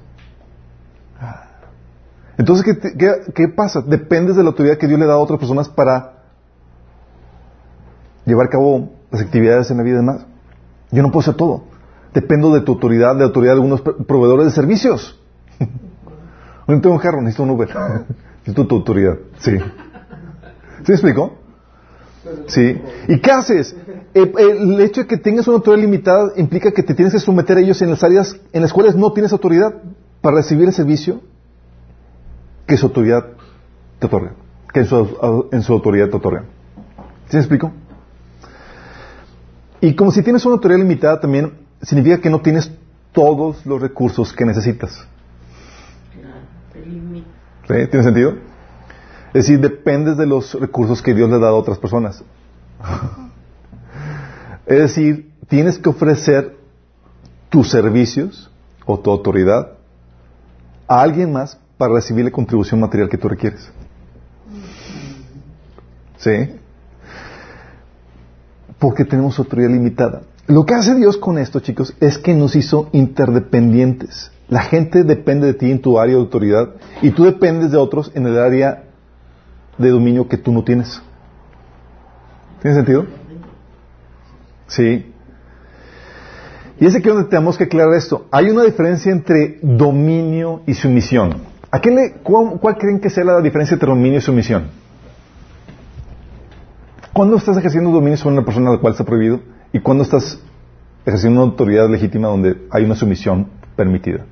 Entonces, ¿qué, qué- qué pasa? Dependes de la autoridad que Dios le da a otras personas para llevar a cabo las actividades en la vida y demás. Yo no puedo hacer todo. Dependo de tu autoridad, de la autoridad de algunos pro- proveedores de servicios. No tengo un carro, necesito un Uber. necesito tu autoridad. Sí. ¿Sí explico? Sí. ¿Y qué haces? Eh, El hecho de que tengas una autoridad limitada implica que te tienes que someter a ellos en las áreas en las cuales no tienes autoridad para recibir el servicio que su autoridad te otorga. Que en su, en su autoridad te otorga. ¿Sí me explico? Y como si tienes una autoridad limitada también significa que no tienes todos los recursos que necesitas. ¿Sí? ¿Tiene sentido? Es decir, dependes de los recursos que Dios le da a otras personas. es decir, tienes que ofrecer tus servicios o tu autoridad a alguien más para recibir la contribución material que tú requieres. ¿Sí? Porque tenemos autoridad limitada. Lo que hace Dios con esto, chicos, es que nos hizo interdependientes. La gente depende de ti en tu área de autoridad y tú dependes de otros en el área de dominio que tú no tienes. ¿Tiene sentido? Sí. Y es aquí donde tenemos que aclarar esto. Hay una diferencia entre dominio y sumisión. ¿A qué le, cuál, cuál creen que sea la diferencia entre dominio y sumisión? ¿Cuándo estás ejerciendo dominio sobre una persona a la cual está prohibido? ¿Y cuándo estás ejerciendo una autoridad legítima donde hay una sumisión permitida?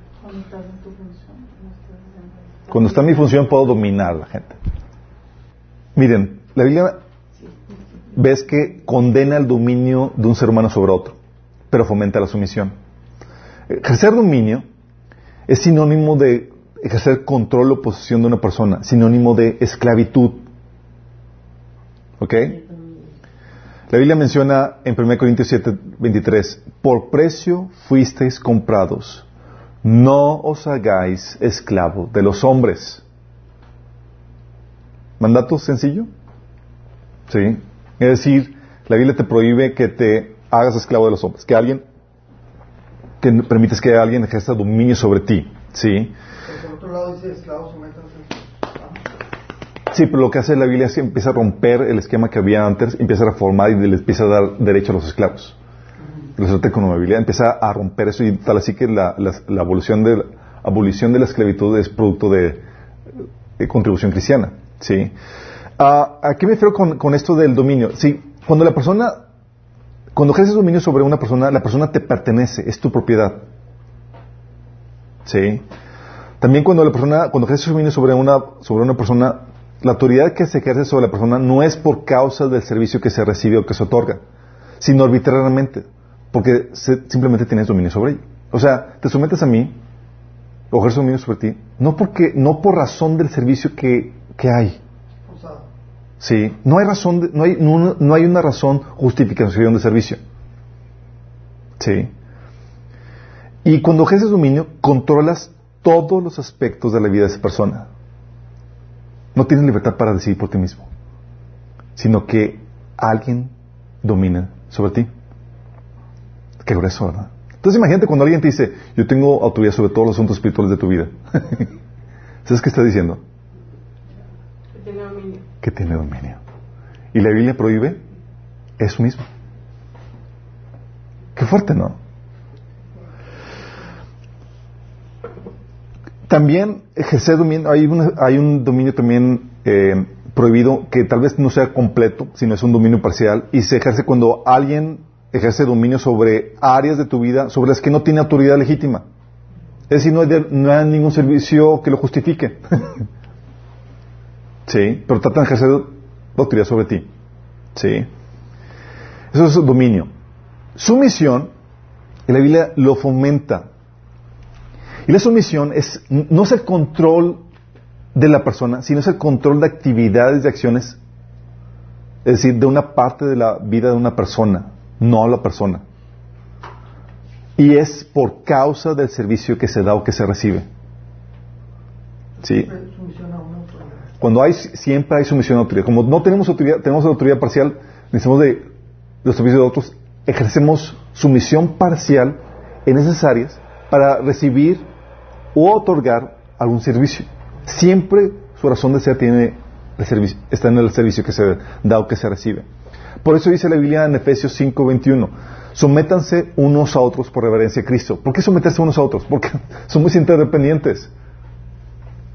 Cuando está en mi función puedo dominar a la gente. Miren, la Biblia ves que condena el dominio de un ser humano sobre otro, pero fomenta la sumisión. Ejercer dominio es sinónimo de ejercer control o posesión de una persona, sinónimo de esclavitud. ¿Ok? La Biblia menciona en 1 Corintios 7, 23, por precio fuisteis comprados, no os hagáis esclavo de los hombres. ¿Mandato sencillo? Sí. Es decir, la Biblia te prohíbe que te hagas esclavo de los hombres, que alguien, que permites que alguien ejerza dominio sobre ti. Sí. Lado dice esclavos sométanse. Sí, pero lo que hace la Biblia es que empieza a romper el esquema que había antes, empieza a reformar y le empieza a dar derecho a los esclavos. Lo trata con la Biblia, empieza a romper eso y tal así que la, la- la abolición, de, la abolición de la esclavitud es producto de, de contribución cristiana. ¿sí? Ah, ¿A qué me refiero con, con esto del dominio? Sí, cuando la persona, cuando ejerces dominio sobre una persona, la persona te pertenece, es tu propiedad. ¿Sí? También cuando la persona, cuando ejerces dominio sobre una, sobre una persona, la autoridad que se ejerce sobre la persona no es por causa del servicio que se recibe o que se otorga, sino arbitrariamente, porque simplemente tienes dominio sobre ella. O sea, te sometes a mí, o ejerzo dominio sobre ti, no porque, no por razón del servicio que, que hay. Sí, no hay razón, no, hay, no, hay una razón justificación de servicio. Sí. Y cuando ejerces dominio, controlas todos los aspectos de la vida de esa persona. No tienes libertad para decidir por ti mismo, sino que alguien domina sobre ti. Qué grueso, ¿verdad? Entonces imagínate cuando alguien te dice, yo tengo autoridad sobre todos los asuntos espirituales de tu vida. ¿Sabes qué está diciendo? Que tiene dominio. Que tiene dominio. Y la Biblia prohíbe eso mismo. Qué fuerte, ¿no? También ejercer dominio, hay, hay un dominio también eh, prohibido que tal vez no sea completo, sino es un dominio parcial, y se ejerce cuando alguien ejerce dominio sobre áreas de tu vida sobre las que no tiene autoridad legítima. Es decir, no hay, no hay ningún servicio que lo justifique. sí, pero tratan de ejercer autoridad sobre ti. Sí. Eso es dominio. Sumisión, y la Biblia lo fomenta. Y la sumisión es, no es el control de la persona, sino es el control de actividades y acciones, es decir, de una parte de la vida de una persona, no a la persona. Y es por causa del servicio que se da o que se recibe. ¿Sí? Cuando hay, siempre hay sumisión a autoridad. Como no tenemos autoridad, tenemos autoridad parcial, necesitamos de los servicios de otros, ejercemos sumisión parcial en esas áreas para recibir o otorgar algún servicio. Siempre su razón de ser tiene está en el servicio que se da o que se recibe. Por eso dice la Biblia en Efesios 5:21, sométanse unos a otros por reverencia a Cristo. ¿Por qué someterse unos a otros? Porque somos interdependientes.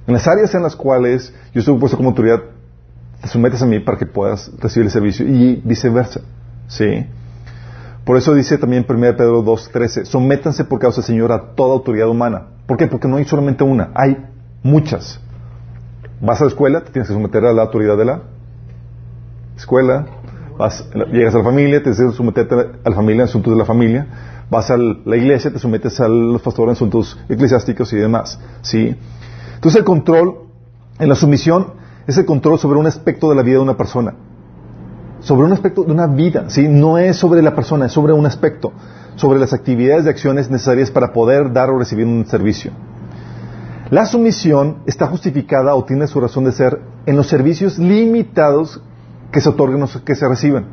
En las áreas en las cuales yo estoy puesto como autoridad, te sometes a mí para que puedas recibir el servicio y viceversa. ¿Sí? Por eso dice también 1 Pedro 2.13, sométanse por causa del Señor a toda autoridad humana. ¿Por qué? Porque no hay solamente una, hay muchas. Vas a la escuela, te tienes que someter a la autoridad de la escuela. Vas, llegas a la familia, te tienes que someterte a la familia en asuntos de la familia. Vas a la iglesia, te sometes a los pastores en asuntos eclesiásticos y demás. ¿sí? Entonces el control en la sumisión es el control sobre un aspecto de la vida de una persona sobre un aspecto de una vida, ¿sí? No es sobre la persona, es sobre un aspecto, sobre las actividades y acciones necesarias para poder dar o recibir un servicio. La sumisión está justificada o tiene su razón de ser en los servicios limitados que se otorgan o que se reciben.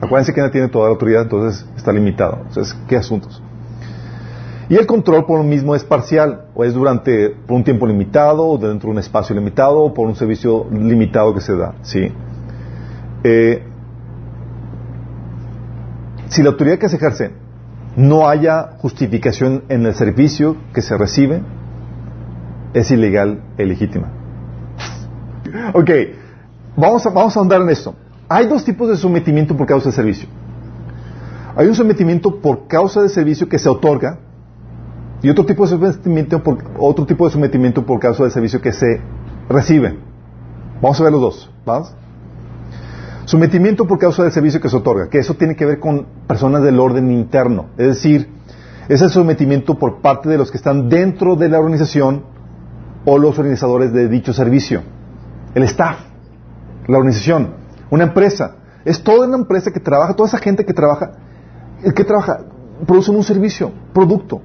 Acuérdense que nadie tiene toda la autoridad, entonces está limitado. Entonces, ¿qué asuntos? Y el control por lo mismo es parcial, o es durante por un tiempo limitado, o dentro de un espacio limitado, o por un servicio limitado que se da. ¿sí? Eh, si la autoridad que se ejerce no haya justificación en el servicio que se recibe, es ilegal e ilegítima. Ok, vamos a, vamos a andar en esto. Hay dos tipos de sometimiento por causa de servicio. Hay un sometimiento por causa de servicio que se otorga, y otro tipo de sometimiento por, otro tipo de sometimiento por causa del servicio que se recibe. Vamos a ver los dos. ¿Vamos? Sometimiento por causa del servicio que se otorga, que eso tiene que ver con personas del orden interno. Es decir, es el sometimiento por parte de los que están dentro de la organización o los organizadores de dicho servicio. El staff, la organización, una empresa. Es toda una empresa que trabaja, toda esa gente que trabaja, el que trabaja, produce un servicio, producto.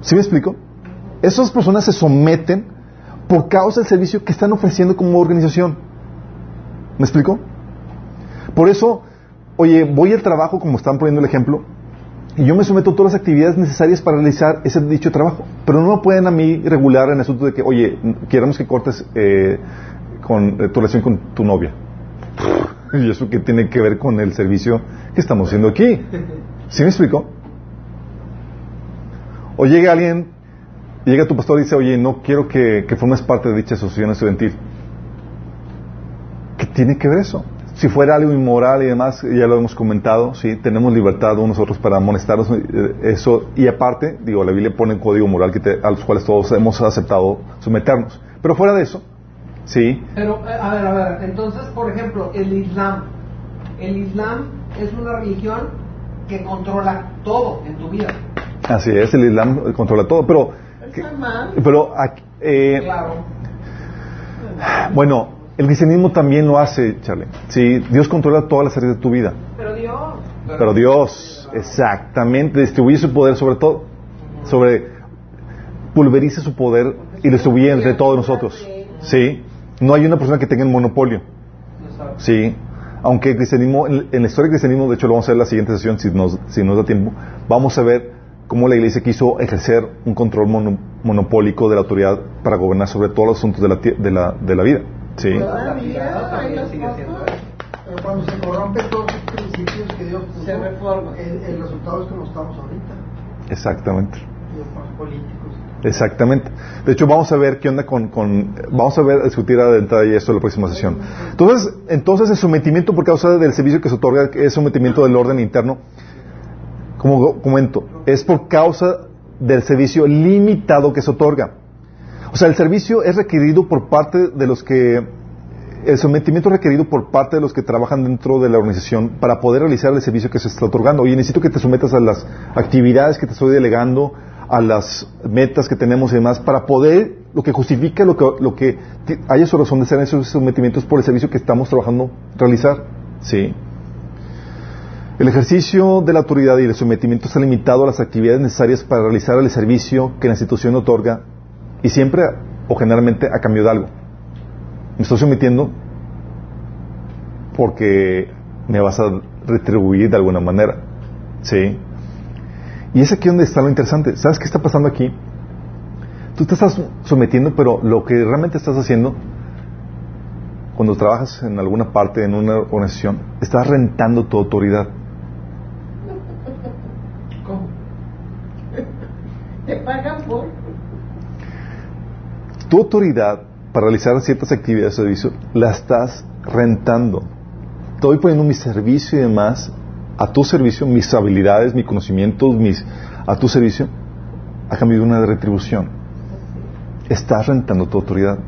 ¿Sí me explico? Esas personas se someten por causa del servicio que están ofreciendo como organización. ¿Me explico? Por eso, oye, voy al trabajo, como están poniendo el ejemplo, y yo me someto a todas las actividades necesarias para realizar ese dicho trabajo. Pero no me pueden a mí regular en el asunto de que, oye, queremos que cortes eh, con, eh, tu relación con tu novia. ¿Y eso qué tiene que ver con el servicio que estamos haciendo aquí? ¿Sí me explico? O llega alguien, llega tu pastor y dice, oye, no quiero que, formes parte de dicha asociación estudiantil. ¿Qué tiene que ver eso? si fuera algo inmoral y demás, ya lo hemos comentado, sí, tenemos libertad unos otros para amonestarnos, eh, eso, y aparte, digo, la Biblia pone un código moral que a los cuales todos hemos aceptado someternos. Pero fuera de eso, sí. Pero, eh, a ver, a ver, entonces, por ejemplo, el Islam. El Islam es una religión que controla todo en tu vida. Así es, el Islam controla todo, pero... pero, eh, claro. Bueno, el cristianismo también lo hace, Charlie. Sí, Dios controla todas las áreas de tu vida. Pero Dios. Pero Dios, exactamente, distribuye su poder sobre todo, sobre pulveriza su poder y lo distribuye entre todos nosotros. Sí, no hay una persona que tenga el monopolio. Sí, aunque el cristianismo, en la historia del cristianismo, de hecho lo vamos a ver en la siguiente sesión si nos, si nos da tiempo, vamos a ver cómo la iglesia quiso ejercer un control monopólico de la autoridad para gobernar sobre todos los asuntos de la, de la, de la vida. Sí. Pero cuando se corrompen todos los principios que Dios puso, se reforma. El, el, resultado es como estamos ahorita. Exactamente. Y políticos. Exactamente. De hecho, vamos a ver qué onda con, con vamos a ver, a discutir a detalle esto en la próxima sesión. Entonces, entonces el sometimiento por causa del servicio que se otorga, es sometimiento del orden interno, como comento, es por causa del servicio limitado que se otorga. O sea, el servicio es requerido por parte de los que, el sometimiento es requerido por parte de los que trabajan dentro de la organización para poder realizar el servicio que se está otorgando. Oye, necesito que te sometas a las actividades que te estoy delegando, a las metas que tenemos y demás, para poder, lo que justifica lo que, lo que haya su razón de ser esos sometimientos por el servicio que estamos trabajando realizar. Sí. El ejercicio de la autoridad y el sometimiento está limitado a las actividades necesarias para realizar el servicio que la institución otorga y siempre o generalmente a cambio de algo. Me estoy sometiendo porque me vas a retribuir de alguna manera. ¿Sí? Y es aquí donde está lo interesante. ¿Sabes qué está pasando aquí? Tú te estás sometiendo, pero lo que realmente estás haciendo cuando trabajas en alguna parte, en una organización, estás rentando tu autoridad. ¿Te pagan por? tu autoridad para realizar ciertas actividades de servicio la estás rentando. Estoy poniendo mi servicio y demás a tu servicio, mis habilidades, mis conocimientos, mis, a tu servicio, a cambio de una retribución. Estás rentando tu autoridad.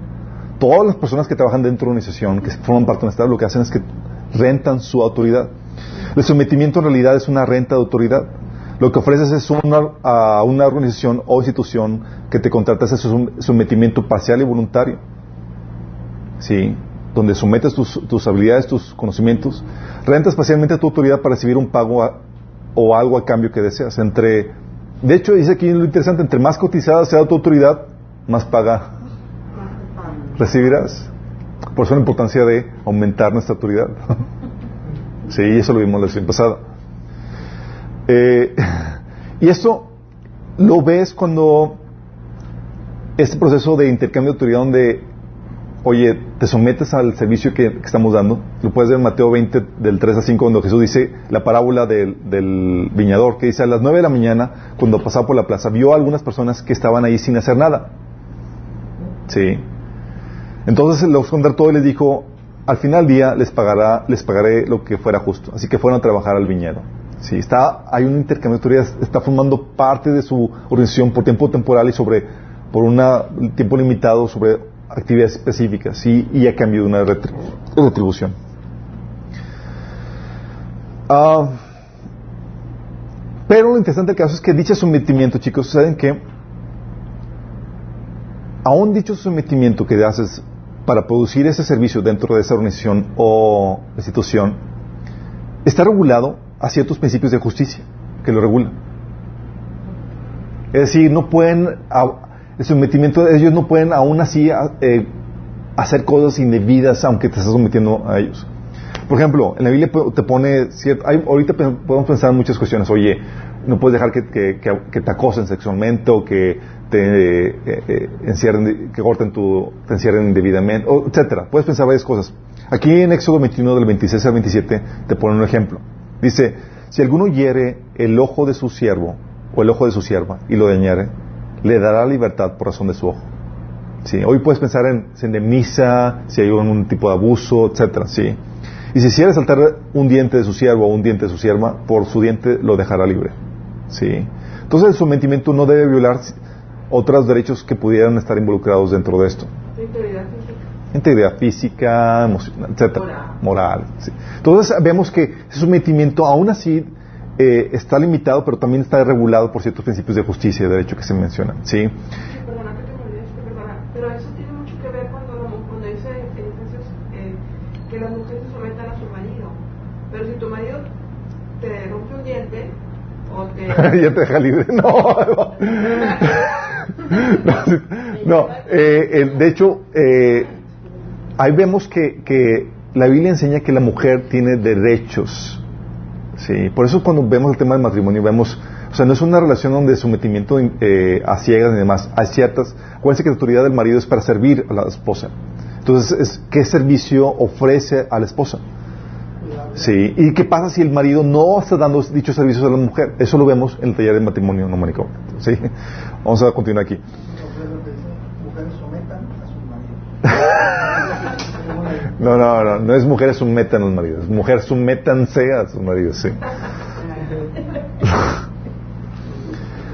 Todas las personas que trabajan dentro de una organización, que forman parte de un Estado, lo que hacen es que rentan su autoridad. El sometimiento en realidad es una renta de autoridad. Lo que ofreces es una, a una organización o institución que te contratas es un sometimiento parcial y voluntario. ¿Sí? Donde sometes tus, habilidades, tus conocimientos, rentas parcialmente tu autoridad para recibir un pago o algo a cambio que deseas. Entre, de hecho, dice aquí lo interesante, entre más cotizada sea tu autoridad, más paga recibirás. Por eso la importancia de aumentar nuestra autoridad. sí, eso lo vimos la sesión pasada. Eh, y esto lo ves cuando este proceso de intercambio de autoridad donde, oye, te sometes al servicio que, estamos dando, lo puedes ver en Mateo 20 del 3 a 5 cuando Jesús dice la parábola del, viñador, que dice a las 9 de la mañana, cuando pasaba por la plaza, vio a algunas personas que estaban ahí sin hacer nada. Sí. Entonces los todo y les dijo, al final del día les pagará, les pagaré lo que fuera justo. Así que fueron a trabajar al viñedo. Sí, está, hay un intercambio de autoridades, está formando parte de su organización por tiempo temporal y sobre, por un tiempo limitado sobre actividades específicas y a cambio de una retribución. Ah, pero lo interesante del caso es que dicho sometimiento, chicos, saben que aún dicho sometimiento que haces para producir ese servicio dentro de esa organización o institución, está regulado a ciertos principios de justicia que lo regulan. Es decir, no pueden, el sometimiento, ellos no pueden aún así eh, hacer cosas indebidas aunque te estás sometiendo a ellos. Por ejemplo, en la Biblia te pone cierto, ahorita podemos pensar en muchas cuestiones, oye, no puedes dejar que, te acosen sexualmente o que te eh, eh, encierren, que corten tu, te encierren indebidamente, etcétera. Puedes pensar varias cosas. Aquí en Éxodo 21 del 26 al 27 te pone un ejemplo. Dice, si alguno hiere el ojo de su siervo o el ojo de su sierva y lo dañare, le dará libertad por razón de su ojo. Sí, hoy puedes pensar en, en de misa, si hay algún tipo de abuso, etcétera, sí. Y si quiere saltar un diente de su siervo o un diente de su sierva, por su diente lo dejará libre. ¿Sí? Entonces el sometimiento no debe violar otros derechos que pudieran estar involucrados dentro de esto. Integridad física. Emocional, etcétera. Moral. Entonces vemos que ese sometimiento aún así eh, está limitado, pero también está regulado por ciertos principios de justicia y de derecho que se mencionan. ¿sí? Perdona que te pero eso tiene mucho que ver cuando, cuando dice eh, que las mujeres se sometan a su marido. Pero si tu marido te rompe un diente o te... ya te deja libre. No, no, eh, de hecho, ahí vemos que, que la Biblia enseña que la mujer tiene derechos Sí, por eso cuando vemos el tema del matrimonio, vemos, o sea, no es una relación donde sometimiento eh, a ciegas y demás, hay ciertas, acuérdense que la autoridad del marido es para servir a la esposa. Entonces, es, ¿qué servicio ofrece a la esposa? Sí, ¿y qué pasa si el marido no está dando dichos servicios a la mujer? Eso lo vemos en el taller de matrimonio no manico. Sí, vamos a continuar aquí. No, no, no, no es mujeres sometan a los maridos, mujeres sométanse a sus maridos, sí.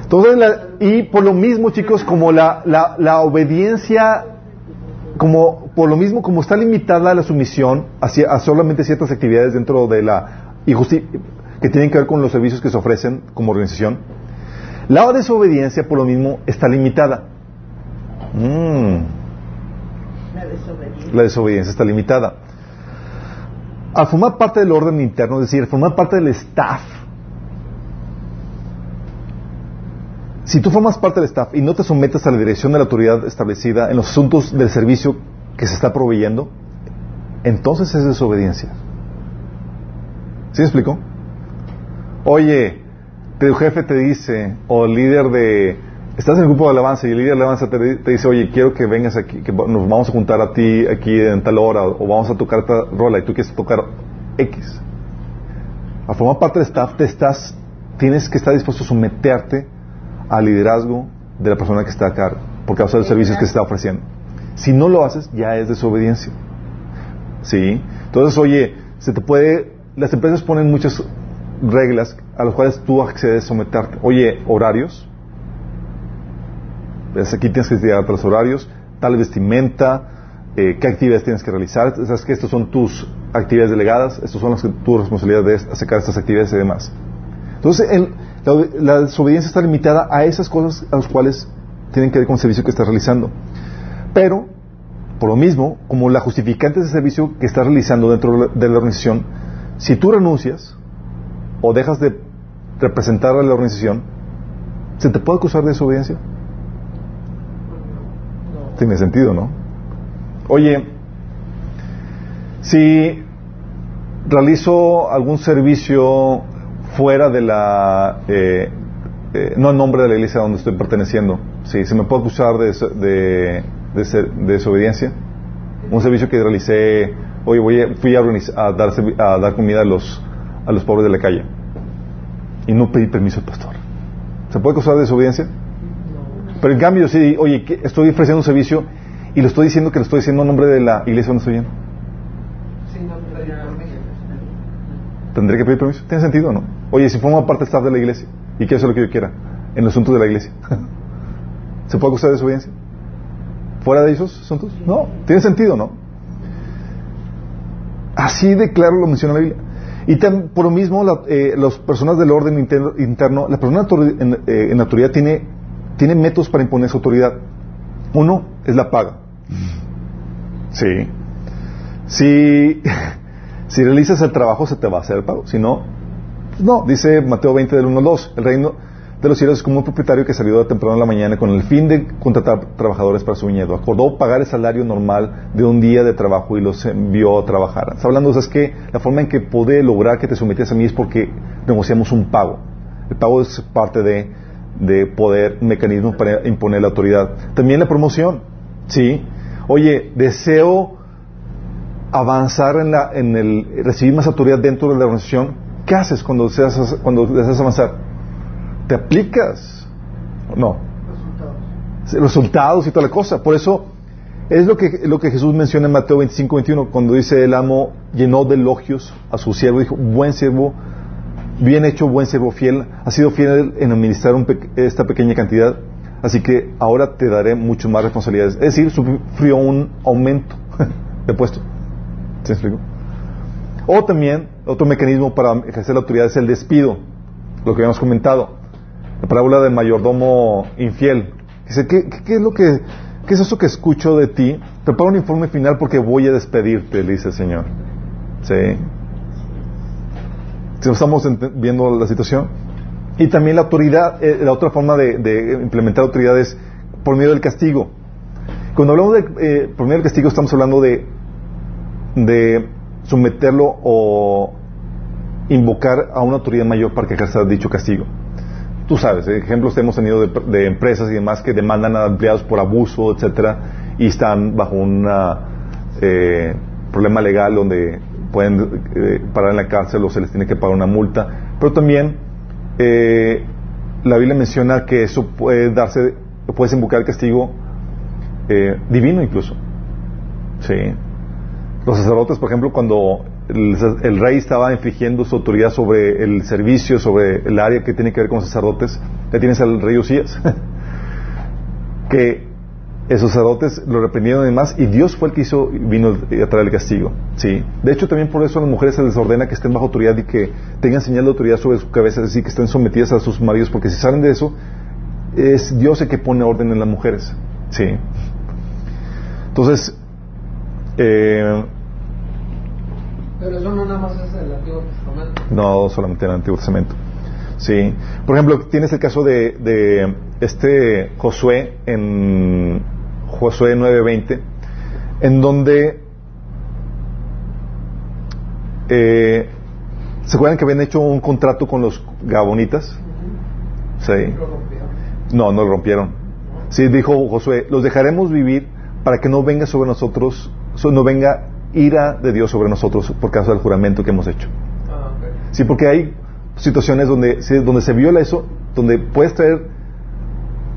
Entonces, y por lo mismo, chicos, como la, la, la, obediencia, como por lo mismo, como está limitada la sumisión a, solamente ciertas actividades dentro de la y que tienen que ver con los servicios que se ofrecen como organización, la desobediencia, por lo mismo, está limitada. Mm. La desobediencia. está limitada. Al formar parte del orden interno, es decir, formar parte del staff, si tú formas parte del staff y no te sometes a la dirección de la autoridad establecida en los asuntos del servicio que se está proveyendo, entonces es desobediencia. ¿Sí me explico? Oye, tu jefe te dice, o el líder de, estás en el grupo de alabanza y el líder de alabanza te, dice, oye, quiero que vengas aquí, que nos vamos a juntar a ti aquí en tal hora, o vamos a tocar tal rola y tú quieres tocar X. A formar parte del staff, te estás, tienes que estar dispuesto a someterte al liderazgo de la persona que está acá, por causa de los servicios que se está ofreciendo. Si no lo haces, ya es desobediencia. ¿Sí? Entonces, oye, se te puede, las empresas ponen muchas reglas a las cuales tú accedes a someterte. Oye, horarios, aquí tienes que llegar a los horarios, tal vestimenta, eh, qué actividades tienes que realizar. Sabes que estas son tus actividades delegadas, estas son las que tu responsabilidad de sacar estas actividades y demás. Entonces, la, desobediencia está limitada a esas cosas a las cuales tienen que ver con el servicio que estás realizando. Pero, por lo mismo, como la justificante de ese servicio que estás realizando dentro de la organización, si tú renuncias o dejas de representar a la organización, ¿se te puede acusar de desobediencia? Tiene sentido, ¿no? Oye, si realizo algún servicio fuera de la, eh, eh, no en nombre de la iglesia donde estoy perteneciendo, ¿sí? ¿se me puede acusar de, de, de, desobediencia? Un servicio que realicé, oye, voy fui a, a, dar, a dar comida a los, a los pobres de la calle y no pedí permiso al pastor. ¿Se puede acusar de desobediencia? Pero en cambio, si, oye, estoy ofreciendo un servicio y lo estoy diciendo que lo estoy diciendo en nombre de la iglesia donde estoy yendo. ¿Tendré que pedir permiso? ¿Tiene sentido o no? Oye, si formo parte staff de la iglesia y quiero hacer lo que yo quiera en los asuntos de la iglesia, ¿se puede acusar de desobediencia? ¿Fuera de esos asuntos? No, tiene sentido, ¿no? Así de claro lo menciona la Biblia. Y por lo mismo, eh, las personas del orden interno, la persona en, eh, en autoridad tiene tiene métodos para imponer su autoridad. Uno es la paga. Sí. Si, realizas el trabajo, se te va a hacer el pago. Si no, pues no. Dice Mateo 20 del 1 al 2. El reino de los cielos es como un propietario que salió de temprano en la mañana con el fin de contratar trabajadores para su viñedo. Acordó pagar el salario normal de un día de trabajo y los envió a trabajar. Está hablando, ¿sabes que La forma en que pude lograr que te sometías a mí es porque negociamos un pago. El pago es parte de de poder, mecanismos para imponer la autoridad. También la promoción, ¿sí? Oye, deseo avanzar en, la, en el recibir más autoridad dentro de la organización. ¿Qué haces cuando deseas, cuando deseas avanzar? ¿Te aplicas? No. Resultados. Resultados y toda la cosa. Por eso, Es lo que, lo que Jesús menciona en Mateo 25, 21, cuando dice el amo llenó de elogios a su siervo, dijo, buen siervo, bien hecho, buen siervo fiel, ha sido fiel en administrar esta pequeña cantidad, así que ahora te daré mucho más responsabilidades. Es decir, sufrió un aumento de puesto. ¿Se? O también, otro mecanismo para ejercer la autoridad es el despido, lo que habíamos comentado. La parábola del mayordomo infiel. Dice, ¿qué, qué es lo que ¿qué es eso que escucho de ti? Prepara un informe final porque voy a despedirte, le dice el Señor. ¿Sí? ¿Estamos viendo la situación? Y también la autoridad, eh, la otra forma de, implementar autoridad es por medio del castigo. Cuando hablamos de eh, por medio del castigo estamos hablando de, de someterlo o invocar a una autoridad mayor para que ejerza dicho castigo tú sabes, ejemplos hemos tenido de, empresas y demás que demandan a empleados por abuso, etcétera, y están bajo un eh, problema legal donde pueden eh, parar en la cárcel o se les tiene que pagar una multa. Pero también eh, la Biblia menciona que eso puede darse, puedes invocar el castigo divino incluso. Sí. Los sacerdotes, por ejemplo, cuando el, rey estaba infligiendo su autoridad sobre el servicio, sobre el área que tiene que ver con sacerdotes. Ya tienes al rey Usías, que esos sacerdotes lo reprendieron y demás, y Dios fue el que hizo, vino a traer el castigo. ¿sí? De hecho, también por eso a las mujeres se les ordena que estén bajo autoridad y que tengan señal de autoridad sobre su cabeza, es decir, que estén sometidas a sus maridos, porque si salen de eso, es Dios el que pone orden en las mujeres. ¿sí? Entonces, eh, pero eso no nada más es el Antiguo Testamento. No, solamente en el Antiguo Testamento. Sí. Por ejemplo, tienes el caso de, de este Josué en Josué 9:20, en donde eh, ¿se acuerdan que habían hecho un contrato con los gabonitas? Sí. No, no lo rompieron. Sí, dijo Josué, los dejaremos vivir para que no venga sobre nosotros, no venga ira de Dios sobre nosotros por causa del juramento que hemos hecho. Ah, sí, porque hay situaciones donde, donde se viola eso, donde puedes traer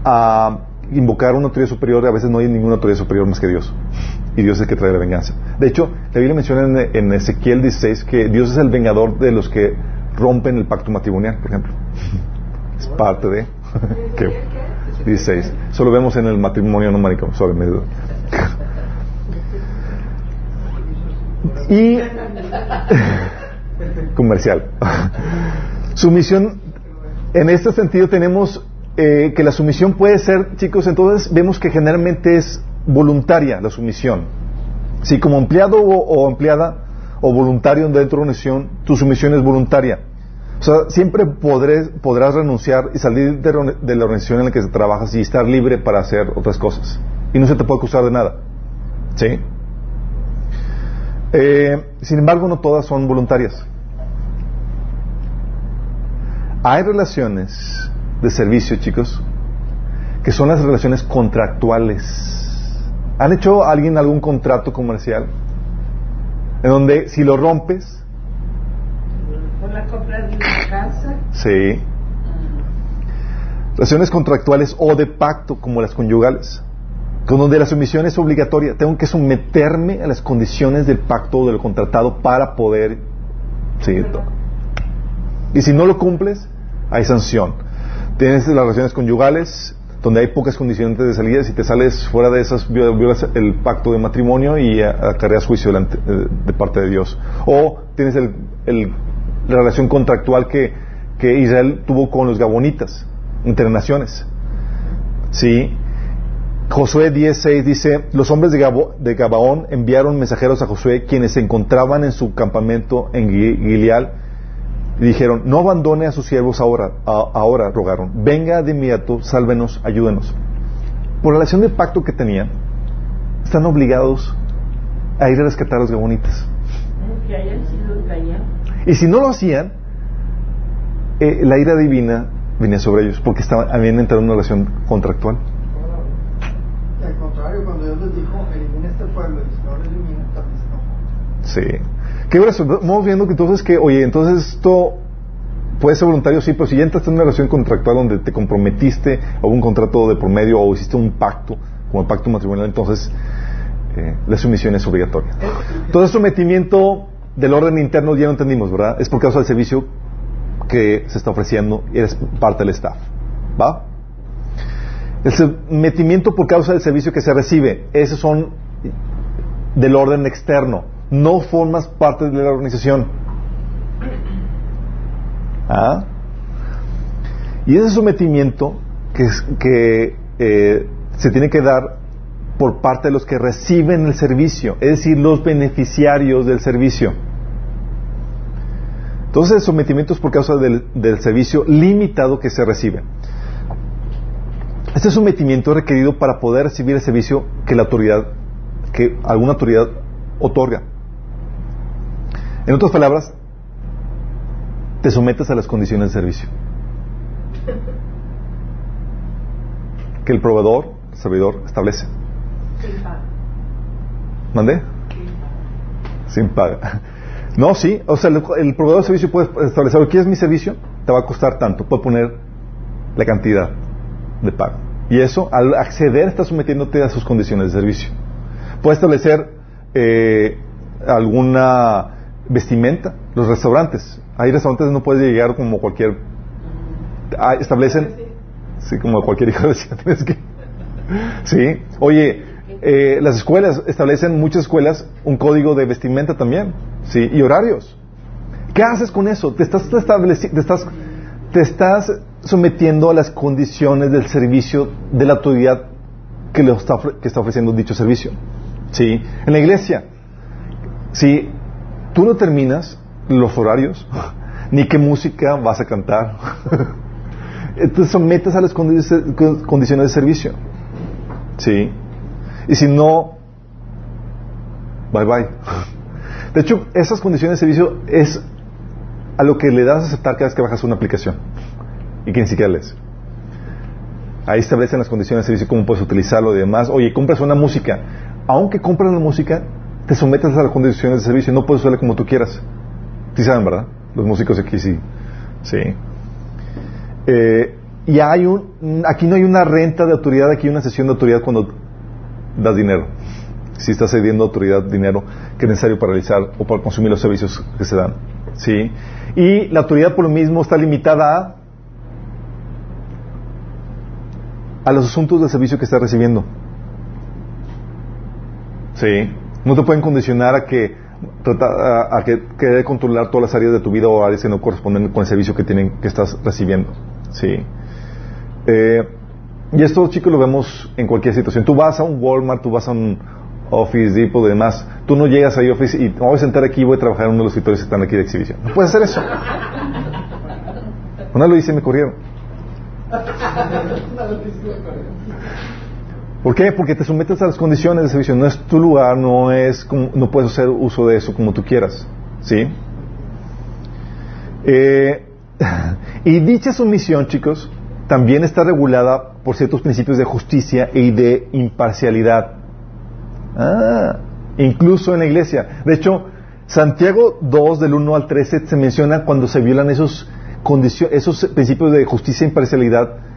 a invocar una autoridad superior, a veces no hay ninguna autoridad superior más que Dios. Y Dios es el que trae la venganza. De hecho, la Biblia menciona en, Ezequiel 16 que Dios es el vengador de los que rompen el pacto matrimonial, por ejemplo. Es parte de... 16. Solo vemos en el matrimonio. Sorry, me y comercial. Sumisión, en este sentido tenemos eh, que la sumisión puede ser, chicos, entonces vemos que generalmente es voluntaria la sumisión. Si como empleado o, empleada o voluntario dentro de una misión, tu sumisión es voluntaria. O sea, siempre podrás renunciar y salir de, de, la organización en la que trabajas y estar libre para hacer otras cosas. Y no se te puede acusar de nada. ¿Sí? Eh, sin embargo, no todas son voluntarias. Hay relaciones de servicio, chicos, que son las relaciones contractuales. ¿Han hecho alguien algún contrato comercial? En donde si lo rompes... ¿Por la compra de una casa? Sí. Relaciones contractuales o de pacto como las conyugales donde la sumisión es obligatoria. Tengo que someterme a las condiciones del pacto o del contratado para poder seguir. Y si no lo cumples, hay sanción. Tienes las relaciones conyugales, donde hay pocas condiciones de salida. Si te sales fuera de esas, violas el pacto de matrimonio y acarreas juicio eh, de parte de Dios. O tienes la relación contractual que, Israel tuvo con los gabonitas, internaciones. Sí, Josué 10.6 dice, los hombres de, Gabaón enviaron mensajeros a Josué, quienes se encontraban en su campamento en Gileal, y dijeron, no abandone a sus siervos ahora, ahora rogaron, venga de inmediato, sálvenos, ayúdenos. Por relación del pacto que tenían, están obligados a ir a rescatar a los gabonitas. Y si no lo hacían, eh, la ira divina venía sobre ellos, porque estaban, habían entrado en una relación contractual cuando Dios les dijo, elimina este pueblo, y no lo elimina, también se Sí. ¿Qué Vamos viendo que entonces que, oye, entonces esto puede ser voluntario, sí, pero si ya entraste en una relación contractual donde te comprometiste a un contrato de promedio o hiciste un pacto, como el pacto matrimonial, entonces eh, la sumisión es obligatoria. El sometimiento del orden interno ya lo entendimos, ¿verdad? Es por causa del servicio que se está ofreciendo y eres parte del staff. ¿Va? El sometimiento por causa del servicio que se recibe, esos son del orden externo. No formas parte de la organización. ¿Ah? Y ese sometimiento que, que eh, se tiene que dar por parte de los que reciben el servicio, es decir, los beneficiarios del servicio. Entonces el sometimiento es por causa del, servicio limitado que se recibe. Este sometimiento es requerido para poder recibir el servicio que la autoridad, que alguna autoridad otorga. En otras palabras, te sometes a las condiciones de servicio. Que el proveedor, el servidor, establece. Sin paga. ¿Mandé? Sin paga. No, sí. O sea, el, proveedor de servicio puede establecer, ¿qué es mi servicio? Te va a costar tanto. Puede poner la cantidad de pago. Y eso, al acceder, está sometiéndote a sus condiciones de servicio. Puede establecer eh, alguna vestimenta. Los restaurantes. Hay restaurantes no puedes llegar como cualquier... Ah, establecen... Sí, como cualquier hijo de tienes que... Sí. Oye, eh, las escuelas establecen, muchas escuelas, un código de vestimenta también, ¿sí? Y horarios. ¿Qué haces con eso? Te estás, te estás, te estás sometiendo a las condiciones del servicio de la autoridad que, le está, que está ofreciendo dicho servicio. ¿Sí? En la iglesia, si tú no terminas los horarios, ni qué música vas a cantar, te sometes a las condiciones de servicio. ¿Sí? Y si no, bye bye. De hecho, esas condiciones de servicio es a lo que le das a aceptar cada vez que bajas una aplicación y que ni siquiera lees. Ahí establecen las condiciones de servicio, cómo puedes utilizarlo y demás. Oye, compras una música. Aunque compras la música, te sometes a las condiciones de servicio no puedes usarla como tú quieras. Sí saben, ¿verdad? Los músicos aquí sí. Sí. Eh, y hay un, aquí no hay una renta de autoridad, aquí hay una sesión de autoridad cuando das dinero. Si estás cediendo autoridad dinero que es necesario para realizar o para consumir los servicios que se dan. ¿Sí? Y la autoridad por lo mismo está limitada a, a los asuntos del servicio que estás recibiendo. ¿Sí? No te pueden condicionar a que a, que, que debe controlar todas las áreas de tu vida o áreas que no corresponden con el servicio que tienen que estás recibiendo. ¿Sí? Eh, y esto, chicos, lo vemos en cualquier situación. Tú vas a un Walmart, tú vas a un Office Depot demás. Tú no llegas ahí Office y voy a sentar aquí y voy a trabajar en uno de los escritorios que están aquí de exhibición. No puedes hacer eso. Una lo hice y me corrieron. ¿Por qué? Porque te sometes a las condiciones de servicio. No es tu lugar, no es no puedes hacer uso de eso como tú quieras. ¿Sí? Eh, y dicha sumisión, chicos, también está regulada por ciertos principios de justicia y de imparcialidad. Ah, incluso en la iglesia. De hecho, Santiago 2, del 1 al 13, se menciona cuando se violan esos, esos principios de justicia e imparcialidad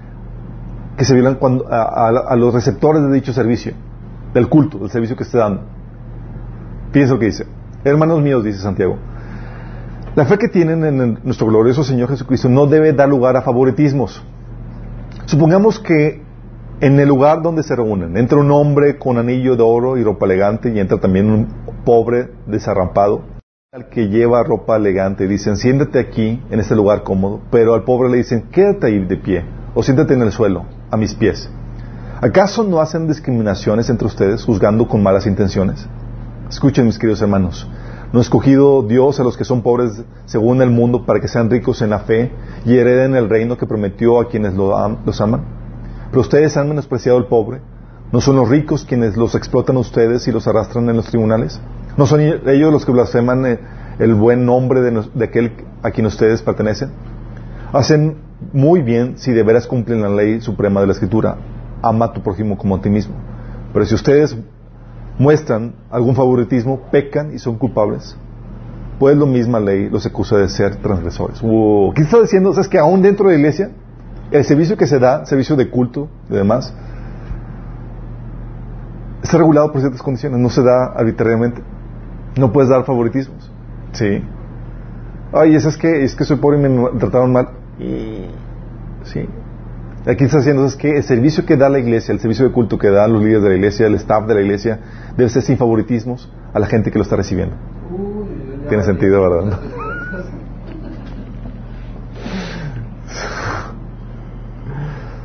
que se violan cuando, a, los receptores de dicho servicio, del culto, del servicio que esté dando. Fíjense lo que dice. Hermanos míos, dice Santiago, la fe que tienen en nuestro glorioso Señor Jesucristo no debe dar lugar a favoritismos Supongamos que en el lugar donde se reúnen entra un hombre con anillo de oro y ropa elegante y entra también un pobre desarrampado al que lleva ropa elegante. Dicen, siéntate aquí en este lugar cómodo, pero al pobre le dicen, quédate ahí de pie o siéntate en el suelo, a mis pies. ¿Acaso no hacen discriminaciones entre ustedes juzgando con malas intenciones? Escuchen mis queridos hermanos, ¿No ha escogido Dios a los que son pobres según el mundo para que sean ricos en la fe y hereden el reino que prometió a quienes los aman? Pero ustedes han menospreciado al pobre. ¿No son los ricos quienes los explotan a ustedes y los arrastran en los tribunales? ¿No son ellos los que blasfeman eh, el buen nombre de, aquel a quien ustedes pertenecen? Hacen muy bien si de veras cumplen la ley suprema de la Escritura. Ama a tu prójimo como a ti mismo. Pero si ustedes muestran algún favoritismo, pecan y son culpables. Pues lo misma ley los acusa de ser transgresores. ¿Qué está diciendo? O es que aún dentro de la iglesia, el servicio que se da, servicio de culto y demás, Está regulado por ciertas condiciones, no se da arbitrariamente. No puedes dar favoritismos. Sí. Ay, es, que, es que soy pobre y me trataron mal. Sí. Aquí está haciendo es que el servicio que da la iglesia, el servicio de culto que da los líderes de la iglesia, el staff de la iglesia, debe ser sin favoritismos a la gente que lo está recibiendo. Tiene sentido, ¿verdad?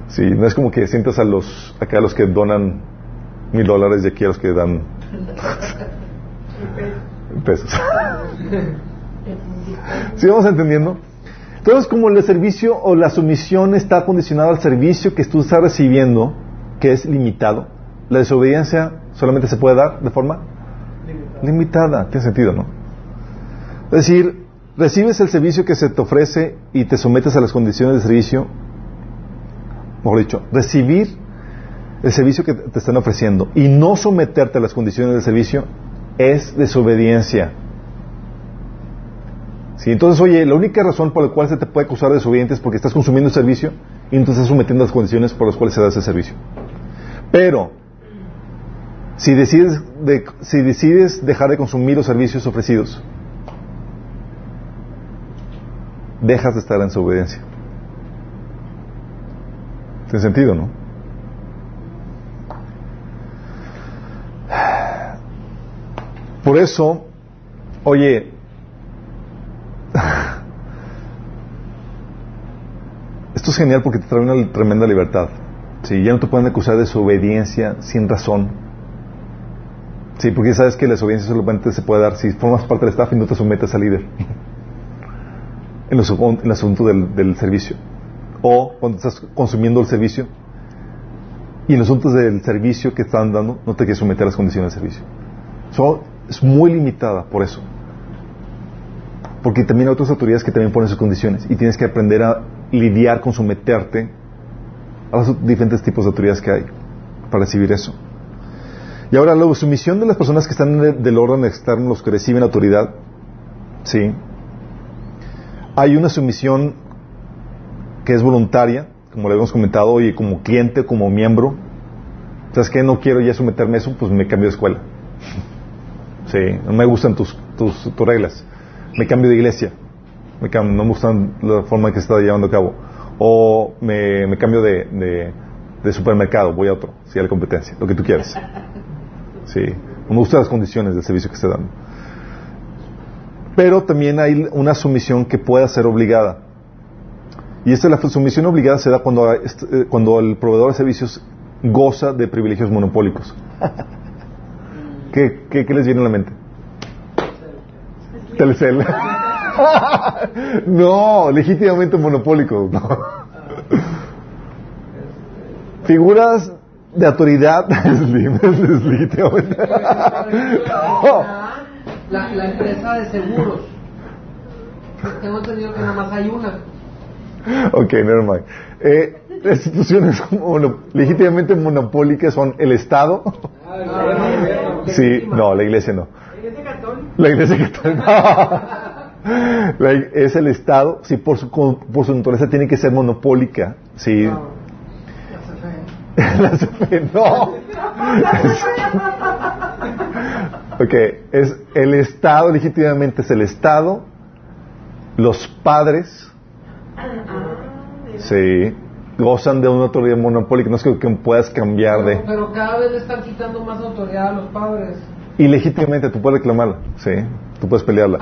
Sí, no es como que sientas a los, acá a los que donan mil dólares y aquí a los que dan pesos. ¿Sí vamos entendiendo? Entonces, como el servicio o la sumisión está condicionada al servicio que tú estás recibiendo, que es limitado, la desobediencia solamente se puede dar de forma limitada. limitada. Tiene sentido, ¿no? Es decir, recibes el servicio que se te ofrece y te sometes a las condiciones de servicio mejor dicho, recibir el servicio que te están ofreciendo y no someterte a las condiciones del servicio es desobediencia. Sí, entonces, oye, la única razón por la cual se te puede acusar de desobediente es porque estás consumiendo el servicio y no te estás sometiendo a las condiciones por las cuales se da ese servicio. Pero, si decides, si decides dejar de consumir los servicios ofrecidos, dejas de estar en desobediencia. Tiene sentido, ¿no? Por eso, oye, esto es genial porque te trae una tremenda libertad. Sí, ya no te pueden acusar de desobediencia sin razón. Sí, porque sabes que la desobediencia solamente se puede dar si formas parte del staff y no te sometes al líder. en, el asunto del, del servicio o cuando estás consumiendo el servicio y en los asuntos del servicio que están dando no te quieres someter a las condiciones del servicio. es muy limitada por eso. Porque también hay otras autoridades que también ponen sus condiciones y tienes que aprender a lidiar con someterte a los diferentes tipos de autoridades que hay para recibir eso. Y ahora la sumisión de las personas que están del orden externo, los que reciben autoridad, sí. Hay una sumisión que es voluntaria, como le hemos comentado, hoy como cliente, como miembro, ¿sabes qué? No quiero ya someterme a eso, pues me cambio de escuela. sí, no me gustan tus, tus, reglas. Me cambio de iglesia. Me cambio, no me gustan la forma en que se está llevando a cabo. O me, me cambio de, de, supermercado, voy a otro, si hay la competencia, lo que tú quieras. Sí, no me gustan las condiciones del servicio que esté dando. Pero también hay una sumisión que pueda ser obligada. Y esta la sumisión obligada se da cuando, eh, cuando el proveedor de servicios goza de privilegios monopólicos. ¿Qué, qué, les viene a la mente? Telcel. no, legítimamente monopólico. Figuras de autoridad legítimamente. la, la empresa de seguros. Tengo entendido que nada más hay una. ok, never mind. Eh, las instituciones legítimamente monopólicas son el Estado. sí, no, la iglesia no. La iglesia católica. La, es el Estado, sí, por su, por su naturaleza tiene que ser monopólica, sí. La CFE, no. ok, es el Estado, legítimamente es el Estado, los padres, Sí, gozan de una autoridad monopólica, no es que, puedas cambiar de... Pero cada vez le están quitando más autoridad a los padres. Y legítimamente tú puedes reclamarla, sí, tú puedes pelearla.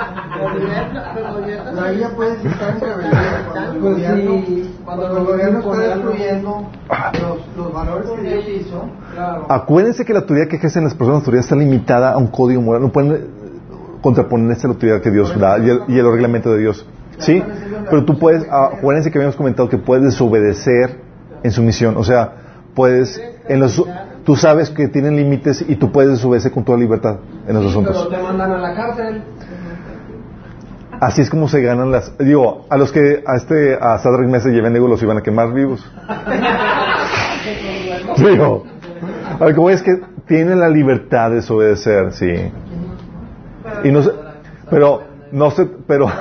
Ahí ya puedes estar en sí, cuando el gobierno está destruyendo los, los valores que Dios hizo. Claro. Acuérdense que la autoridad que ejercen las personas, la autoridad está limitada a un código moral, no pueden contraponerse a la autoridad que Dios da y el, y el reglamento de Dios. ¿Sí? Pero tú puedes, acuérdense que habíamos comentado que puedes desobedecer en su misión. O sea, puedes, en los, tú sabes que tienen límites y tú puedes desobedecer con toda libertad en los asuntos. Pero te mandan a la cárcel. Así es como se ganan las. Digo, a los que a este a Sadrak Mesa lleven digo los iban a quemar vivos. digo, a lo que voy es que tienen la libertad de desobedecer, sí. Y no sé, pero no sé, pero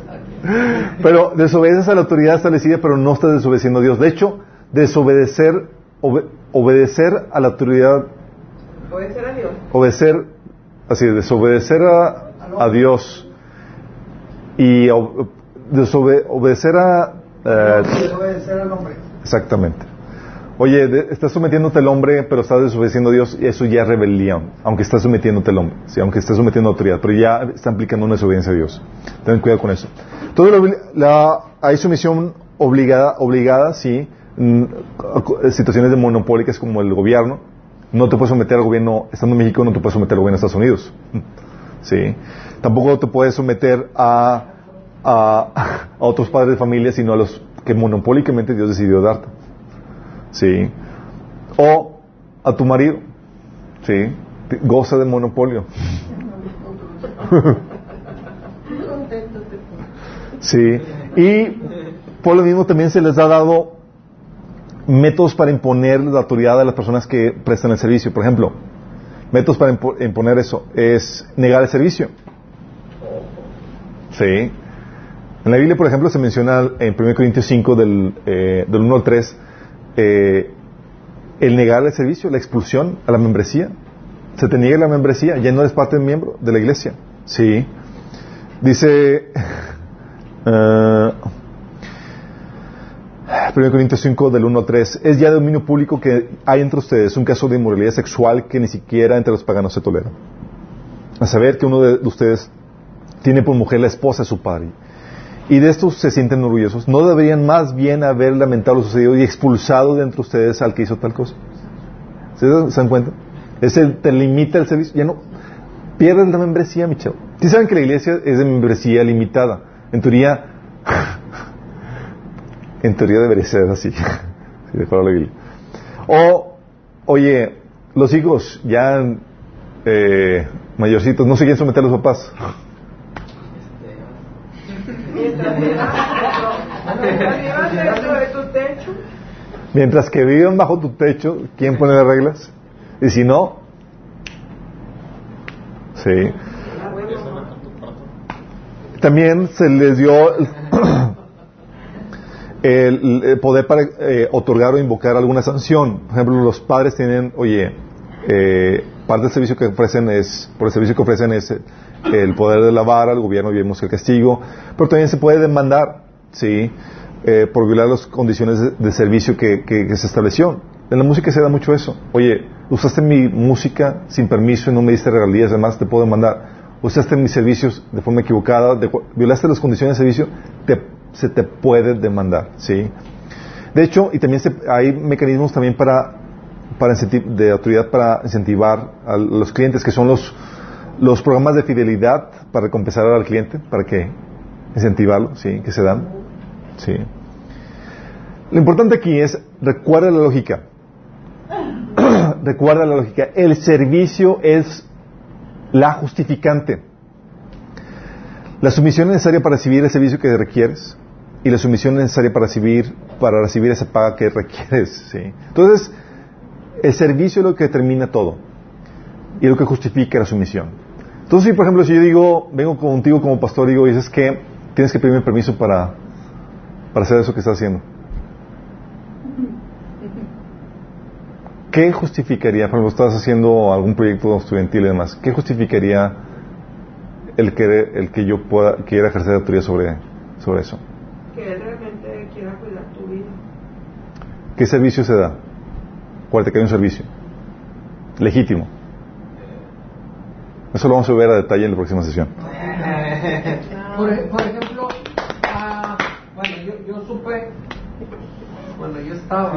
pero desobedeces a la autoridad establecida, pero no estás desobedeciendo a Dios. De hecho, desobedecer, obedecer a la autoridad Obedecer a Dios. Obedecer, así, desobedecer a, a Dios y ob- desobe- obedecer a... eh, Obedecer al hombre. exactamente. Oye, de- estás sometiéndote al hombre, pero estás desobedeciendo a Dios, y eso ya es rebelión, aunque estás sometiéndote al hombre, sí, aunque estás sometiendo a autoridad, pero ya está implicando una desobediencia a Dios. Ten cuidado con eso. Todo lo- la, hay sumisión obligada, obligada, sí, situaciones de monopólicas como el gobierno. No te puedes someter al gobierno, estando en México, no te puedes someter al gobierno de Estados Unidos. Sí. Tampoco te puedes someter a, a, a otros padres de familia, sino a los que monopólicamente Dios decidió darte. Sí. O a tu marido. Sí. Goza de monopolio. Sí. Y por lo mismo también se les ha dado métodos para imponer la autoridad a las personas que prestan el servicio. Por ejemplo, métodos para impo- imponer eso es negar el servicio. Sí. En la Biblia, por ejemplo, se menciona en 1 Corintios 5, del, eh, del 1 al 3, eh, el negar el servicio, la expulsión a la membresía. Se te niega la membresía, ya no eres parte del miembro de la iglesia. Sí. Dice, eh, 1 Corintios 5 del 1 al 3, es ya de dominio público que hay entre ustedes un caso de inmoralidad sexual que ni siquiera entre los paganos se tolera. A saber que uno de ustedes tiene por mujer la esposa de su padre. Y de estos se sienten orgullosos. ¿No deberían más bien haber lamentado lo sucedido y expulsado de entre ustedes al que hizo tal cosa? ¿Se dan, cuenta? Ese te limita el servicio. Ya no. Pierdes la membresía, Michelle. ¿Sí saben que la iglesia es de membresía limitada? En teoría, en teoría debería ser así. si de acuerdo a la Biblia. O, oye, los hijos ya eh, mayorcitos no se quieren someter a los papás. Mientras que vivan bajo tu techo, ¿quién pone las reglas? Y si no, sí. ah, También se les dio el, poder para eh, otorgar o invocar alguna sanción. Por ejemplo, los padres tienen, oye, eh, parte del servicio que ofrecen es, por el servicio que ofrecen es eh, el poder de la vara, el gobierno vivimos el castigo, pero también se puede demandar, ¿sí? Eh, por violar las condiciones de, servicio que, que- que se estableció. En la música se da mucho eso. Oye, usaste mi música sin permiso y no me diste regalías, además te puedo demandar. Usaste mis servicios de forma equivocada, violaste las condiciones de servicio, te- se te puede demandar, ¿sí? De hecho, y también se- hay mecanismos también para, para de autoridad para incentivar a los clientes, que son los, los programas de fidelidad para recompensar al cliente, para que incentivarlo, ¿sí? Que se dan, ¿sí? Lo importante aquí es, recuerda la lógica. recuerda la lógica. El servicio es la justificante. La sumisión es necesaria para recibir el servicio que requieres y la sumisión es necesaria para recibir, para recibir esa paga que requieres. ¿sí? Entonces, el servicio es lo que determina todo y lo que justifica la sumisión. Entonces, si por ejemplo, si yo digo, vengo contigo como pastor y digo, dices que tienes que pedirme permiso para, para hacer eso que estás haciendo. ¿Qué justificaría, por ejemplo, estás haciendo algún proyecto estudiantil y demás, qué justificaría el que, el que yo pueda, quiera ejercer autoridad sobre, sobre eso? Que él realmente quiera cuidar tu vida. ¿Qué servicio se da? Acuérdate que hay un servicio. Legítimo. Eso lo vamos a ver a detalle en la próxima sesión. Por, ej- por ejemplo, ah, bueno, yo, yo supe, bueno, yo estaba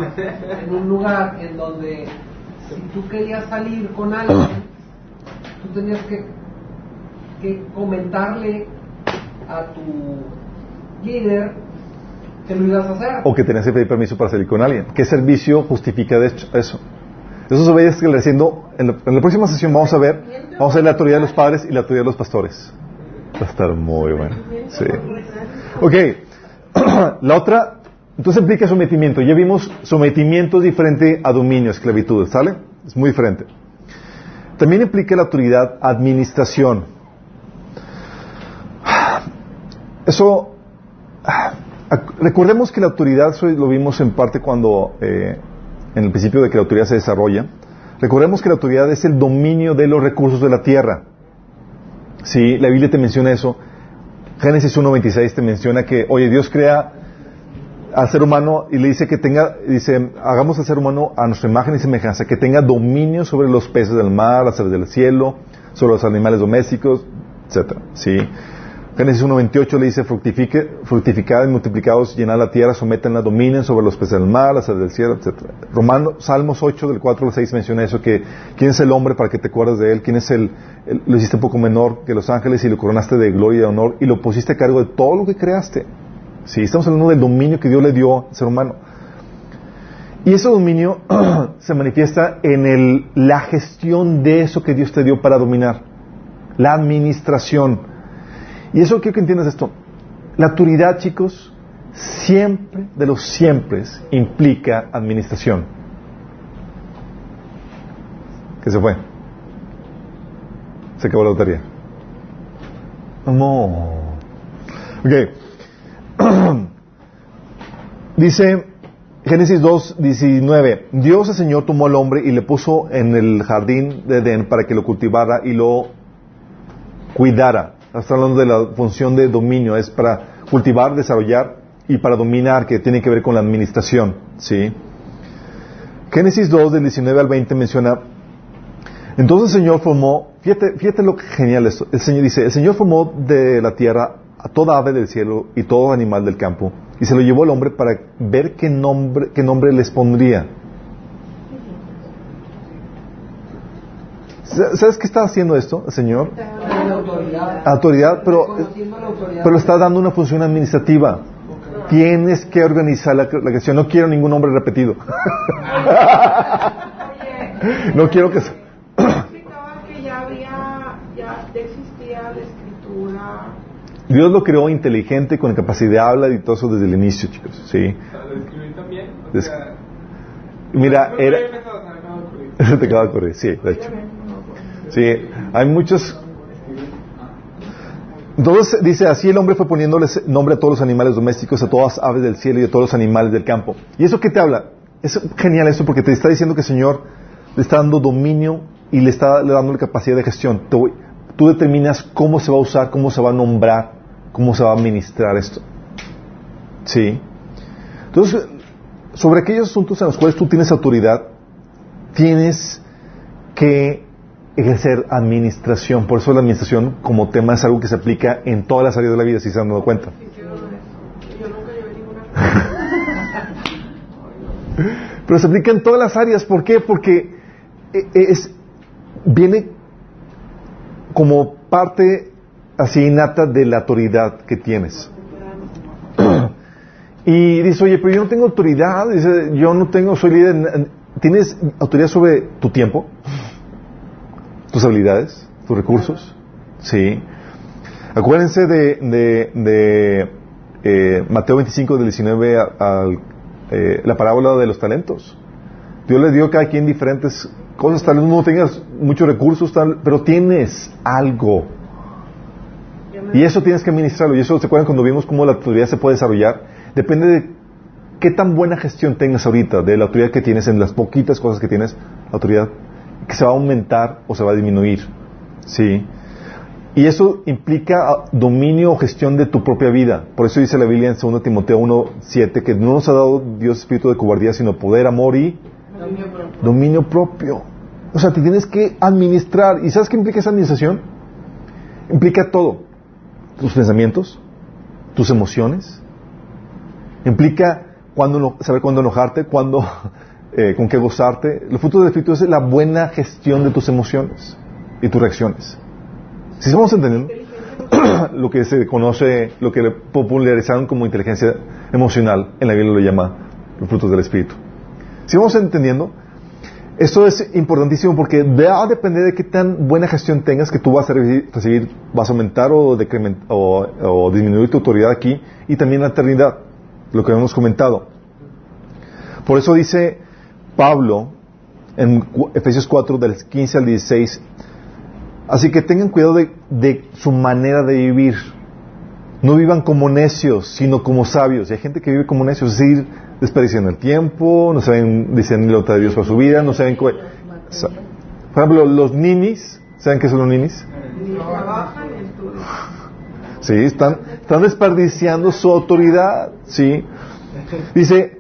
en un lugar en donde si tú querías salir con alguien, tú tenías que, que comentarle a tu líder O que tenés que pedir permiso para salir con alguien. ¿Qué servicio justifica de hecho eso? Eso se ve esclareciendo. En la, en la próxima sesión vamos a ver, vamos a ver la autoridad de los padres y la autoridad de los pastores. Va a estar muy bueno. Sí. Ok. la otra, entonces implica sometimiento. Ya vimos sometimiento diferente a dominio, esclavitud, ¿sale? Es muy diferente. También implica la autoridad administración. Eso, recordemos que la autoridad, lo vimos en parte cuando, eh, en el principio de que la autoridad se desarrolla. Recordemos que la autoridad es el dominio de los recursos de la tierra. Sí, la Biblia te menciona eso. Génesis 1.26 te menciona que, oye, Dios crea al ser humano y le dice que tenga, dice, hagamos al ser humano a nuestra imagen y semejanza, que tenga dominio sobre los peces del mar, las aves del cielo, sobre los animales domésticos, etcétera. ¿sí? Génesis 1.28 le dice, fructificad y multiplicados, llenad la tierra, sometenla, dominen sobre los peces del mar, las del cielo, etcétera. Romano, Salmos 8 del 4 al 6 menciona eso, que quién es el hombre para que te acuerdes de él, quién es el, el- lo hiciste un poco menor que los ángeles y lo coronaste de gloria y de honor y lo pusiste a cargo de todo lo que creaste. Sí, estamos hablando del dominio que Dios le dio al ser humano. Y ese dominio se manifiesta en el, la gestión de eso que Dios te dio para dominar. La administración. Y eso quiero que entiendas esto. La autoridad, chicos, siempre, de los siempre, implica administración. ¿Qué se fue? Se acabó la lotería. No. Ok. Dice Génesis 2, 19. Dios el Señor tomó al hombre y le puso en el jardín de Edén para que lo cultivara y lo cuidara. Está hablando de la función de dominio, es para cultivar, desarrollar y para dominar, que tiene que ver con la administración. ¿sí? Génesis 2, del 19 al 20 menciona, entonces el Señor formó, fíjate, fíjate lo genial esto, el Señor dice, el Señor formó de la tierra a toda ave del cielo y todo animal del campo, y se lo llevó al hombre para ver qué nombre, qué nombre les pondría. ¿Sabes qué está haciendo esto el Señor? Autoridad. Autoridad, pero, pero está dando una función administrativa. Tienes que organizar la, la creación. No quiero ningún nombre repetido. Oye, no quiero que... se- explicaba que ya había, ya existía la escritura. Dios lo creó inteligente, con capacidad de hablar y todo eso desde el inicio, chicos. Sí. ¿Lo escribí también? O sea, Mira, era... se. Te acaba de ocurrir, sí, de hecho. Sí, hay muchos... Entonces dice, así el hombre fue poniéndoles nombre a todos los animales domésticos, a todas las aves del cielo y a todos los animales del campo. ¿Y eso qué te habla? Es genial eso porque te está diciendo que el Señor le está dando dominio y le está le dando la capacidad de gestión. Voy- tú determinas cómo se va a usar, cómo se va a nombrar, cómo se va a administrar esto. ¿Sí? Entonces, sobre aquellos asuntos en los cuales tú tienes autoridad, tienes que ejercer administración. Por eso la administración como tema es algo que se aplica en todas las áreas de la vida, si se han dado cuenta. Pero se aplica en todas las áreas. ¿Por qué? Porque e- es, viene como parte así innata de la autoridad que tienes. Y dice, oye, pero yo no tengo autoridad, dice, yo no tengo, soy líder. ¿Tienes autoridad sobre tu tiempo? ¿Tus habilidades? ¿Tus recursos? Sí. Acuérdense de, de, eh, Mateo 25, del 19 a- al, eh, la parábola de los talentos. Dios le dio a cada quien diferentes cosas, tal vez no tengas muchos recursos, tal, pero tienes algo. Y eso tienes que administrarlo. Y eso, ¿se acuerdan cuando vimos cómo la autoridad se puede desarrollar? Depende de qué tan buena gestión tengas ahorita, de la autoridad que tienes en las poquitas cosas que tienes, autoridad, que se va a aumentar o se va a disminuir. ¿Sí? Y eso implica ah, dominio o gestión de tu propia vida. Por eso dice la Biblia en 2 Timoteo 1.7 que no nos ha dado Dios espíritu de cobardía, sino poder, amor y Dominio propio. dominio propio. O sea, te tienes que administrar. ¿Y sabes qué implica esa administración? Implica todo. Tus pensamientos, tus emociones. Implica cuándo eno- saber cuándo enojarte, cuándo, eh, con qué gozarte. Los frutos del Espíritu es la buena gestión de tus emociones y tus reacciones. Si estamos entendiendo lo que se conoce, lo que popularizaron como inteligencia emocional, en la Biblia lo llama los frutos del Espíritu. Si vamos entendiendo, esto es importantísimo porque va a depender de qué tan buena gestión tengas que tú vas a recibir, vas a aumentar o- o disminuir tu autoridad aquí y también la eternidad, lo que hemos comentado. Por eso dice Pablo en Efesios 4 del 15 al 16, así que tengan cuidado de, su manera de vivir. No vivan como necios, sino como sabios. Y hay gente que vive como necios, es decir, desperdiciando el tiempo, no saben discernir la de Dios para su vida, no saben Por ejemplo, los ninis, ¿saben qué son los ninis? Sí, están, están desperdiciando su autoridad, sí. Dice,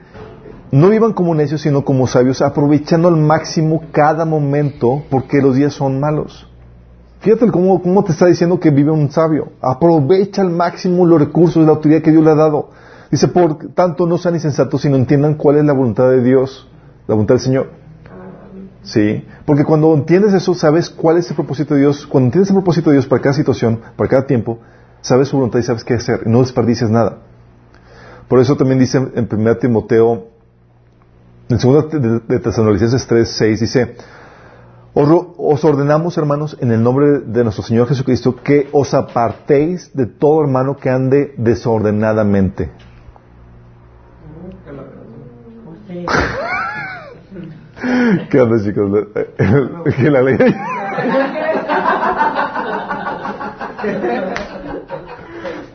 no vivan como necios, sino como sabios, aprovechando al máximo cada momento, porque los días son malos. Fíjate cómo, cómo te está diciendo que vive un sabio. Aprovecha al máximo los recursos de la autoridad que Dios le ha dado. Dice, por tanto, no sean insensatos, sino entiendan cuál es la voluntad de Dios, la voluntad del Señor. Sí, porque cuando entiendes eso, sabes cuál es el propósito de Dios. Cuando entiendes el propósito de Dios para cada situación, para cada tiempo, sabes su voluntad y sabes qué hacer. Y no desperdices nada. Por eso también dice en 1 Timoteo, en 2 de, Tesalonicenses 3, 6, dice, os, ordenamos, hermanos, en el nombre de nuestro Señor Jesucristo, que os apartéis de todo hermano que ande desordenadamente. ¿Qué onda, chicos? La- ¿Qué la ley?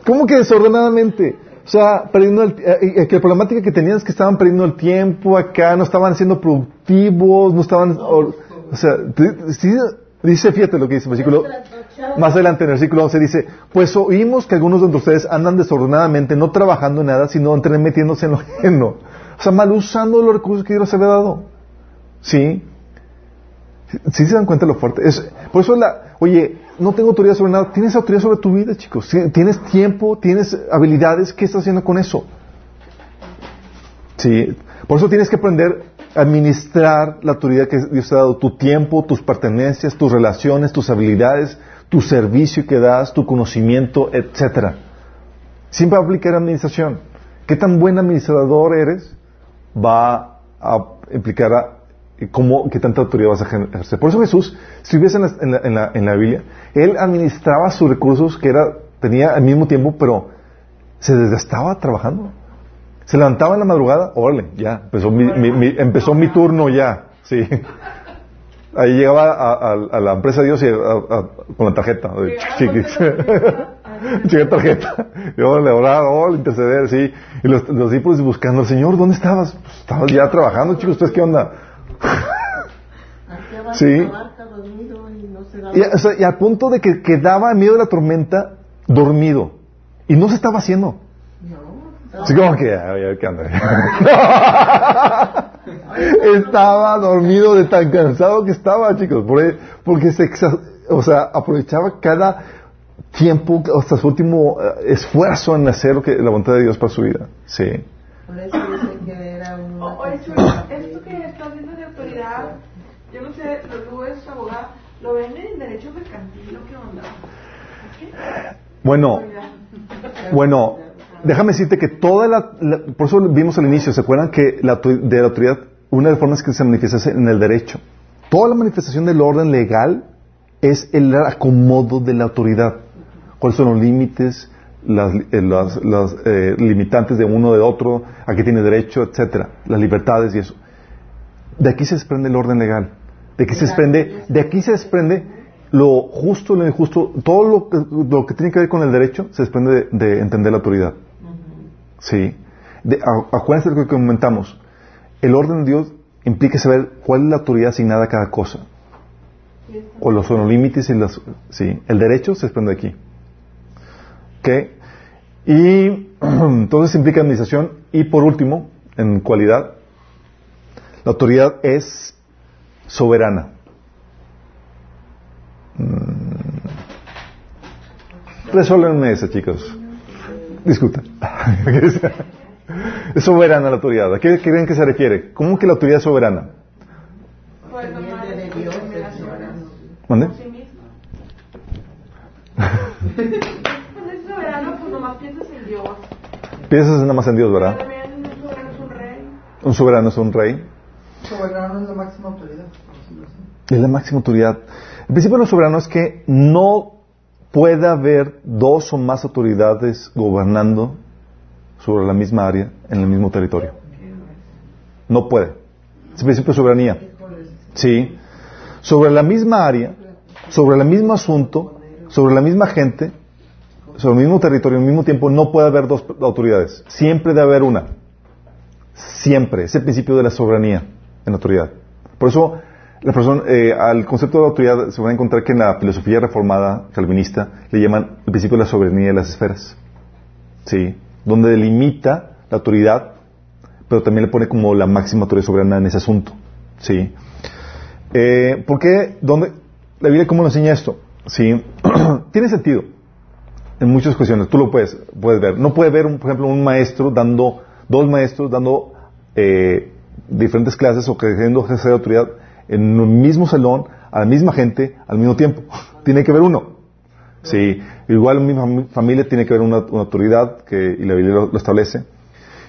¿Cómo que desordenadamente? O sea, perdiendo el, eh, que la problemática que tenían es que estaban perdiendo el tiempo acá, no estaban siendo productivos, no estaban... O, o sea, sí, dice, fíjate lo que dice el versículo... Más adelante en el versículo 11 dice, pues oímos que algunos de ustedes andan desordenadamente, no trabajando en nada, sino entre metiéndose en lo ajeno. O sea, mal usando los recursos que Dios les había dado. ¿Sí? ¿Sí se dan cuenta de lo fuerte? Es, por eso la, oye, no tengo autoridad sobre nada. Tienes autoridad sobre tu vida, chicos. Tienes tiempo, tienes habilidades. ¿Qué estás haciendo con eso? Sí. Por eso tienes que aprender a administrar la autoridad que Dios te ha dado. Tu tiempo, tus pertenencias, tus relaciones, tus habilidades, tu servicio que das, tu conocimiento, etcétera. Siempre va a aplicar administración. ¿Qué tan buen administrador eres? Va a implicar a cómo, qué tanta autoridad vas a ejercer. Por eso Jesús, si ves en la, en la, en la, en la Biblia, Él administraba sus recursos que era, tenía al mismo tiempo, pero se desgastaba trabajando. Se levantaba en la madrugada, órale, ya, empezó mi, mi- mi- empezó mi turno ya, sí. Ahí llegaba a, a- a la empresa de Dios y a- con la tarjeta, chiquis. Llega tarjeta. Y órale, orar, órale, interceder, sí. Y los, los discípulos buscando al Señor, ¿dónde estabas? Pues, estabas ya trabajando, chicos, ¿ustedes qué onda? Sí. Y, o sea, y al punto de que quedaba en medio de la tormenta dormido. Y no se estaba haciendo. Así como que, ¿qué estaba dormido de tan cansado que estaba, chicos. Porque se, o sea, aprovechaba cada tiempo, hasta su último eh, esfuerzo en hacer lo que, la voluntad de Dios para su vida. Sí. Por eso dice que era una O- Oye, Chulo, esto que estás viendo de autoridad, yo no sé, los lugares abogado, ¿lo venden en derecho mercantil o qué onda? Bueno. Bueno, déjame decirte que toda la, la- por eso vimos al inicio, ¿se acuerdan que la, de la autoridad, una de las formas que se manifiesta es en el derecho? Toda la manifestación del orden legal es el acomodo de la autoridad. ¿Cuáles son los límites, las, eh, las- las, eh, limitantes de uno de otro, a qué tiene derecho, etcétera, las libertades y eso? De aquí se desprende el orden legal. De aquí se desprende, de aquí se desprende lo justo, lo injusto, todo lo que, lo que tiene que ver con el derecho se desprende de, de entender la autoridad. Sí. De, a- acuérdense de lo que comentamos. El orden de Dios implica saber cuál es la autoridad asignada a cada cosa. O los son los límites y sí. El derecho se desprende de aquí. ¿Ok? Y entonces implica administración. Y por último, en cualidad, la autoridad es soberana. Mm. Resuélvenme eso, chicos. Discutan. es soberana la autoridad. ¿A qué creen que se refiere? ¿Cómo que la autoridad es soberana? Nomás de Dios, determinaciones ¿Mande? por sí misma. Es soberano, nomás piensas en Dios. Piensas nada más en Dios, ¿verdad? un soberano es un rey. Soberano es la máxima autoridad. Es la máxima autoridad. El principio de lo soberano es que no puede haber dos o más autoridades gobernando sobre la misma área en el mismo territorio. No puede. Es el principio de soberanía. Sí. Sobre la misma área, sobre el mismo asunto, sobre la misma gente, sobre el mismo territorio, al mismo tiempo, no puede haber dos autoridades. Siempre debe haber una. Siempre. Es el principio de la soberanía en autoridad. Por eso, la persona, eh, al concepto de autoridad se va a encontrar que en la filosofía reformada calvinista le llaman el principio de la soberanía de las esferas. ¿Sí? Donde delimita la autoridad, pero también le pone como la máxima autoridad soberana en ese asunto. ¿Sí? Eh, ¿Por qué? ¿Dónde? La Biblia, ¿cómo nos enseña esto? ¿Sí? Tiene sentido en muchas cuestiones. Tú lo puedes, puedes ver. No puede ver, por ejemplo, un maestro dando, dos maestros dando eh, diferentes clases o queriendo ejercer autoridad en un mismo salón, a la misma gente, al mismo tiempo. tiene que haber uno. Sí, igual mi familia tiene que haber una, autoridad que, y la Biblia lo, establece.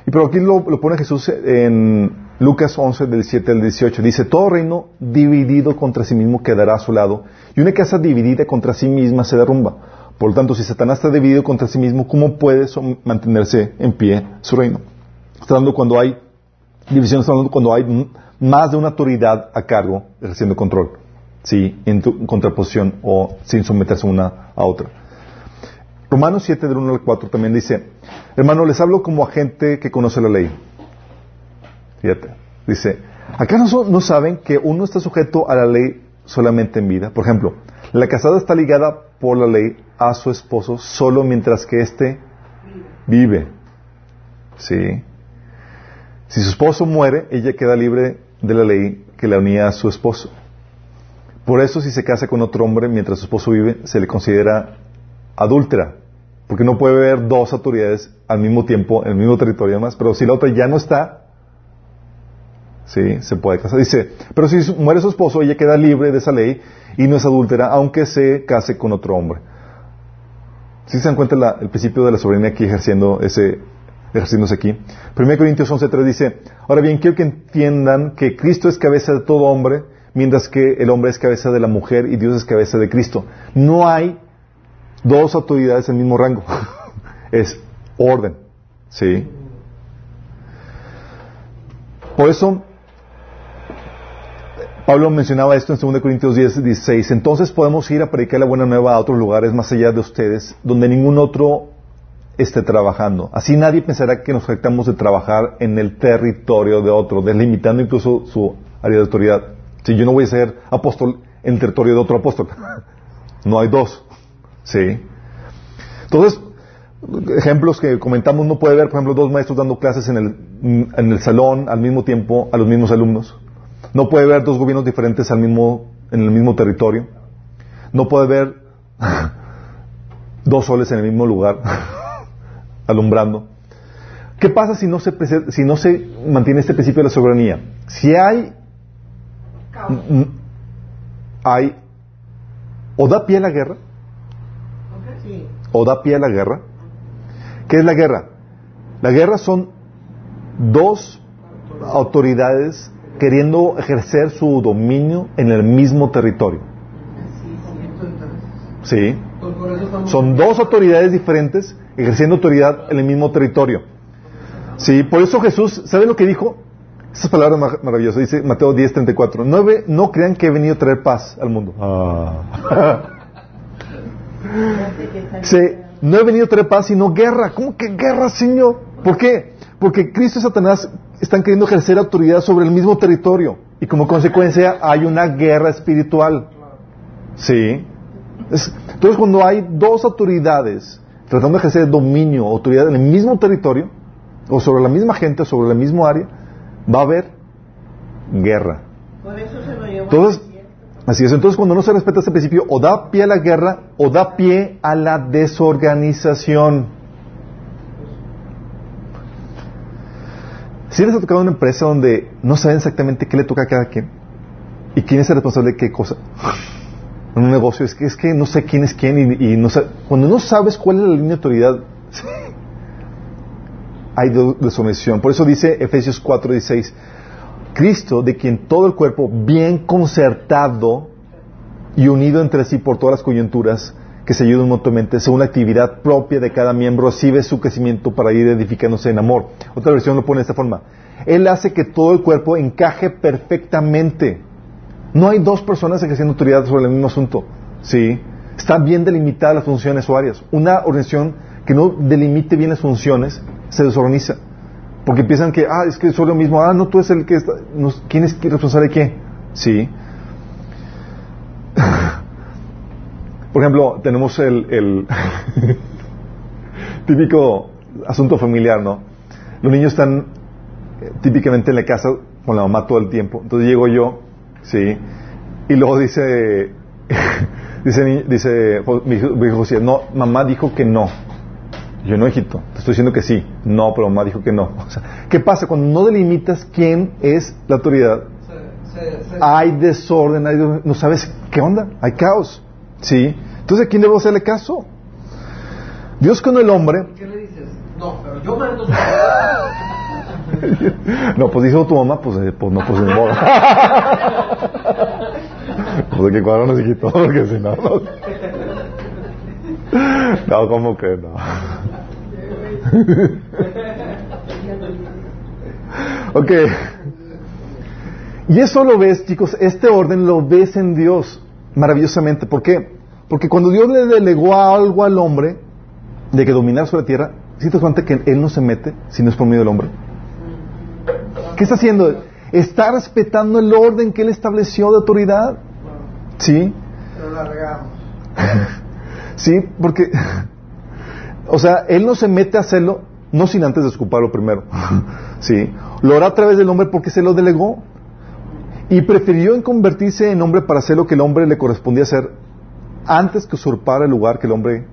Y pero aquí lo, pone Jesús en Lucas 11, del 7 al 18. Dice, todo reino dividido contra sí mismo quedará a su lado, y una casa dividida contra sí misma se derrumba. Por lo tanto, si Satanás está dividido contra sí mismo, ¿cómo puede mantenerse en pie su reino? Está cuando hay división, está cuando hay más de una autoridad a cargo ejerciendo control, ¿sí? En contraposición o sin someterse una a otra. Romanos 7, del 1 al 4 también dice, hermano, les hablo como a gente que conoce la ley. Fíjate, dice, ¿acaso no saben que uno está sujeto a la ley solamente en vida? Por ejemplo, la casada está ligada por la ley a su esposo solo mientras que éste vive. ¿Sí? Si su esposo muere, ella queda libre de la ley que la unía a su esposo. Por eso si se casa con otro hombre mientras su esposo vive, se le considera adúltera, porque no puede haber dos autoridades al mismo tiempo en el mismo territorio además, pero si la otra ya no está, sí, se puede casar. Dice, pero si muere su esposo, ella queda libre de esa ley y no es adúltera, aunque se case con otro hombre. Si se dan cuenta el principio de la soberanía aquí ejerciendo ese, ejerciéndose aquí. 1 Corintios 11.3 dice, ahora bien, quiero que entiendan que Cristo es cabeza de todo hombre, mientras que el hombre es cabeza de la mujer y Dios es cabeza de Cristo. No hay dos autoridades en el mismo rango. es orden. ¿Sí? Por eso, Pablo mencionaba esto en 2 Corintios 10, 16. Entonces podemos ir a predicar la buena nueva a otros lugares más allá de ustedes, donde ningún otro esté trabajando. Así nadie pensará que nos afectamos de trabajar en el territorio de otro, delimitando incluso su área de autoridad. Si yo no voy a ser apóstol en el territorio de otro apóstol, no hay dos. ¿Sí? Entonces, ejemplos que comentamos, no puede haber, por ejemplo, dos maestros dando clases en el, en el salón al mismo tiempo a los mismos alumnos. No puede haber dos gobiernos diferentes al mismo, en el mismo territorio. No puede haber dos soles en el mismo lugar. alumbrando. ¿Qué pasa si no se, si no se mantiene este principio de la soberanía? Si hay, hay, o da pie a la guerra, o da pie a la guerra. ¿Qué es la guerra? La guerra son dos autoridades queriendo ejercer su dominio en el mismo territorio. Sí. Son dos autoridades diferentes ejerciendo autoridad en el mismo territorio. Sí, por eso Jesús, ¿sabe lo que dijo? Esas palabras maravillosas, dice Mateo 10, 34. No, no crean que he venido a traer paz al mundo. Ah. sí, no he venido a traer paz, sino guerra. ¿Cómo que guerra, Señor? ¿Por qué? Porque Cristo y Satanás están queriendo ejercer autoridad sobre el mismo territorio. Y como consecuencia hay una guerra espiritual. Sí. entonces cuando hay dos autoridades tratando de ejercer dominio, autoridad en el mismo territorio, o sobre la misma gente, o sobre el mismo área, va a haber guerra. Por eso se lo llevó Entonces, así es. Entonces, cuando no se respeta este principio, o da pie a la guerra, o da pie a la desorganización. Si les ha tocado una empresa donde no saben exactamente qué le toca a cada quien y quién es el responsable de qué cosa, en un negocio es que, es que no sé quién es quién y, no cuando no sabes cuál es la línea de autoridad, hay desomisión. Por eso dice Efesios 4:16, Cristo, de quien todo el cuerpo, bien concertado y unido entre sí por todas las coyunturas, que se ayudan mutuamente según la actividad propia de cada miembro, recibe su crecimiento para ir edificándose en amor. Otra versión lo pone de esta forma. Él hace que todo el cuerpo encaje perfectamente no hay dos personas ejerciendo autoridad sobre el mismo asunto. Sí. Están bien delimitadas las funciones o áreas. Una organización que no delimite bien las funciones se desorganiza. Porque piensan que, ah, es que soy lo mismo. Ah, no, tú eres el que está. ¿Quién es responsable de qué? Sí. Por ejemplo, tenemos el, el típico asunto familiar, ¿no? Los niños están eh, típicamente en la casa con la mamá todo el tiempo. Entonces llego yo sí, y luego dice, dice, dice mi hijo, mi hijo José, no, mamá dijo que no. Yo no, hijito, te estoy diciendo que sí. No, pero mamá dijo que no. O sea, ¿qué pasa? Cuando no delimitas quién es la autoridad, hay desorden, hay, no sabes qué onda, hay caos. ¿Sí? Entonces, ¿a quién debo hacerle caso? Dios con el hombre. ¿Qué le dices? No, pero yo mando. No, pues dijo tu mamá, pues, eh, pues no, pues ni modo. Pues que cuadro no se quitó, porque si no, no. No, como que no. Ok. Y eso lo ves, chicos, este orden lo ves en Dios maravillosamente. ¿Por qué? Porque cuando Dios le delegó algo al hombre de que dominar sobre la tierra, ¿sí te das cuenta que Él no se mete si no es por medio del hombre? ¿Qué está haciendo? Está respetando el orden que Él estableció de autoridad. ¿Sí? Pero la regamos. Sí, porque, o sea, Él no se mete a hacerlo, no sin antes desculparlo primero. Sí. Lo hará a través del hombre porque se lo delegó. Y prefirió en convertirse en hombre para hacer lo que el hombre le correspondía hacer antes que usurpar el lugar que el hombre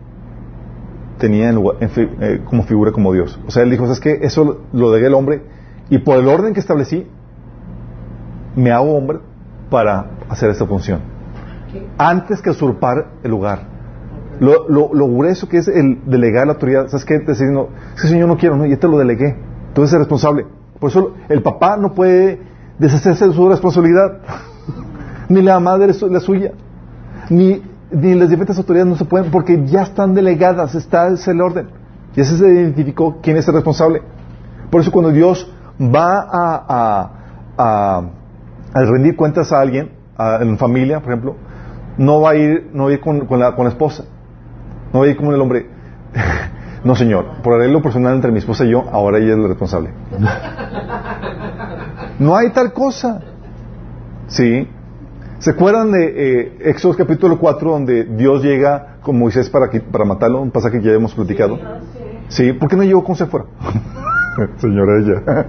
tenía en lugar- en fi- eh, como figura como Dios. O sea, él dijo, ¿sabes qué? Eso lo delegué al hombre y por el orden que establecí, me hago hombre para hacer esta función. Antes que usurpar el lugar. Lo, lo, lo grueso que es el delegar la autoridad. ¿Sabes qué? Decir, no, ese señor no quiero, no, ya te lo delegué. Tú eres el responsable. Por eso el papá no puede deshacerse de su responsabilidad. ni la madre su- la suya. Ni, ni las diferentes autoridades no se pueden porque ya están delegadas, está ese el orden. Ya se identificó quién es el responsable. Por eso cuando Dios va a, a, a- a rendir cuentas a alguien, a- en familia, por ejemplo, no va a ir, no va a ir con, con la, con la esposa. No va a ir como el hombre. no, señor, por arreglo personal entre mi esposa y yo, ahora ella es la responsable. no hay tal cosa. ¿Sí? ¿Se acuerdan de eh, Éxodo capítulo 4 donde Dios llega con Moisés para, que- para matarlo? Un pasaje que ya hemos platicado. Sí, ¿por qué no llegó con se fuera? Señora ella.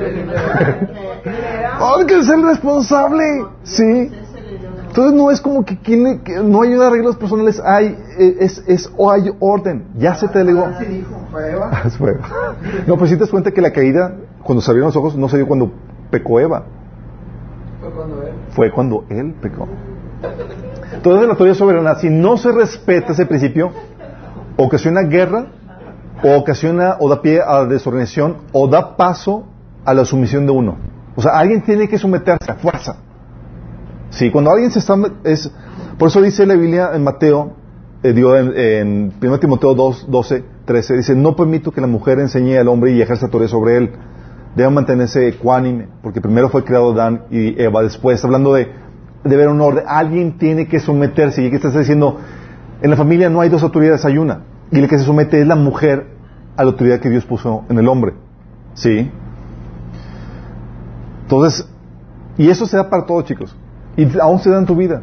Porque es el responsable. Sí. Entonces no es como que, no hay arreglos personales, hay, eh, es, es, o hay orden. Ya se te delegó. Ah. No, pues si te das cuenta que la caída, cuando se abrieron los ojos, no se dio cuando pecó Eva, Fue cuando él. fue cuando él pecó. Entonces la autoridad soberana, si no se respeta ese principio, ocasiona guerra, o ocasiona o da pie a desorganización, o da paso a la sumisión de uno. O sea, alguien tiene que someterse a fuerza. Sí, cuando alguien se está... Es, por eso dice la Biblia en Mateo, eh, en, en 1 Timoteo 2, 12, 13, dice, no permito que la mujer enseñe al hombre y ejerza autoridad sobre él. Debe mantenerse ecuánime, porque primero fue creado Adán y Eva, después, hablando de, de ver un orden. Alguien tiene que someterse, y aquí estás diciendo, en la familia no hay dos autoridades, hay una. Y el que se somete es la mujer a la autoridad que Dios puso en el hombre. ¿Sí? Entonces, y eso se da para todos, chicos. Y aún se da en tu vida.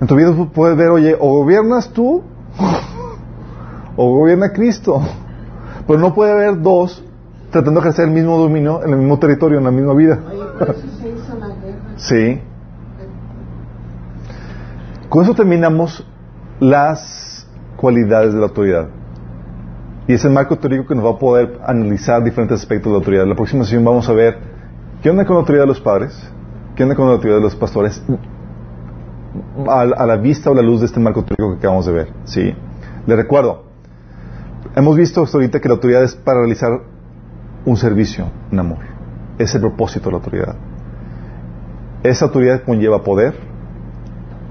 En tu vida puedes ver, oye, o gobiernas tú o gobierna Cristo. Pero no puede haber dos tratando de ejercer el mismo dominio en el mismo territorio, en la misma vida. Oye, por eso se hizo la guerra. Sí. Con eso terminamos las cualidades de la autoridad. Y es el marco teórico que nos va a poder analizar diferentes aspectos de la autoridad. La próxima sesión vamos a ver qué onda con la autoridad de los padres, qué onda con la autoridad de los pastores, a, a la vista o la luz de este marco teórico que acabamos de ver. ¿sí? Les recuerdo, hemos visto hasta ahorita que la autoridad es para realizar un servicio en amor. Es el propósito de la autoridad. Esa autoridad conlleva poder,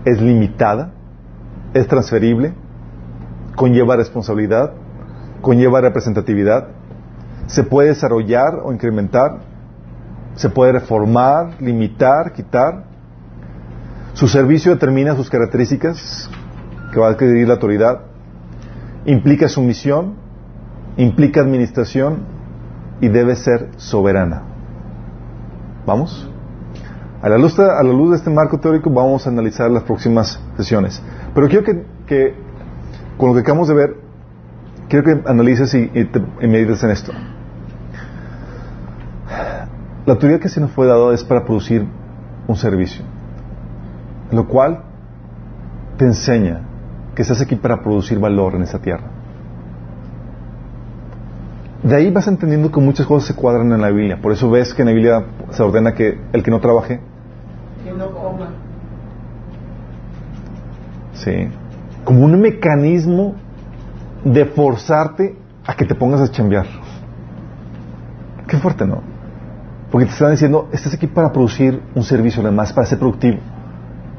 es limitada, es transferible, conlleva responsabilidad, conlleva representatividad, se puede desarrollar o incrementar, se puede reformar, limitar, quitar. Su servicio determina sus características que va a adquirir la autoridad, implica sumisión, implica administración y debe ser soberana. ¿Vamos? A la, luz, a la luz de este marco teórico vamos a analizar las próximas sesiones. Pero quiero que, con lo que acabamos de ver, quiero que analices y, y, medites en esto. La autoridad que se nos fue dada es para producir un servicio, lo cual te enseña que estás aquí para producir valor en esta tierra. De ahí vas entendiendo que muchas cosas se cuadran en la Biblia. Por eso ves que en la Biblia se ordena que el que no trabaje, que no coma. Sí. Como un mecanismo de forzarte a que te pongas a chambear. Qué fuerte, ¿no? Porque te están diciendo, estás aquí para producir un servicio, además, para ser productivo.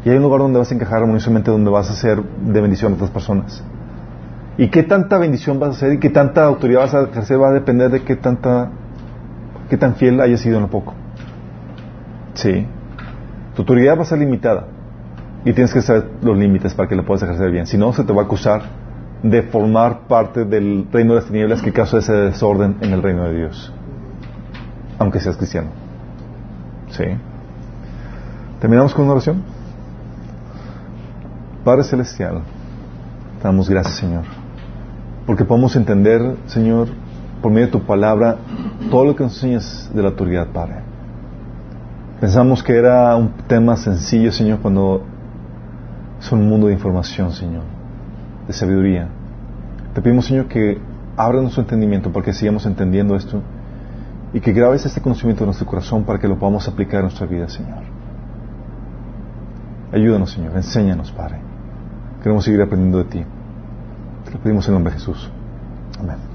Y hay un lugar donde vas a encajar armoniosamente, donde vas a ser de bendición a otras personas. Y qué tanta bendición vas a hacer y qué tanta autoridad vas a ejercer va a depender de qué tanta, qué tan fiel hayas sido en lo poco. Sí. Tu autoridad va a ser limitada. Y tienes que saber los límites para que lo puedas ejercer bien. Si no, se te va a acusar de formar parte del reino de las tinieblas que causa ese desorden en el reino de Dios. Aunque seas cristiano. ¿Sí? ¿Terminamos con una oración? Padre Celestial, te damos gracias, Señor. Porque podemos entender, Señor, por medio de tu palabra, todo lo que nos enseñas de la autoridad, Padre. Pensamos que era un tema sencillo, Señor, cuando es un mundo de información, Señor, de sabiduría. Te pedimos, Señor, que abra nuestro entendimiento para que sigamos entendiendo esto y que grabes este conocimiento en nuestro corazón para que lo podamos aplicar en nuestra vida, Señor. Ayúdanos, Señor, enséñanos, Padre. Queremos seguir aprendiendo de ti. Te lo pedimos en el nombre de Jesús. Amén.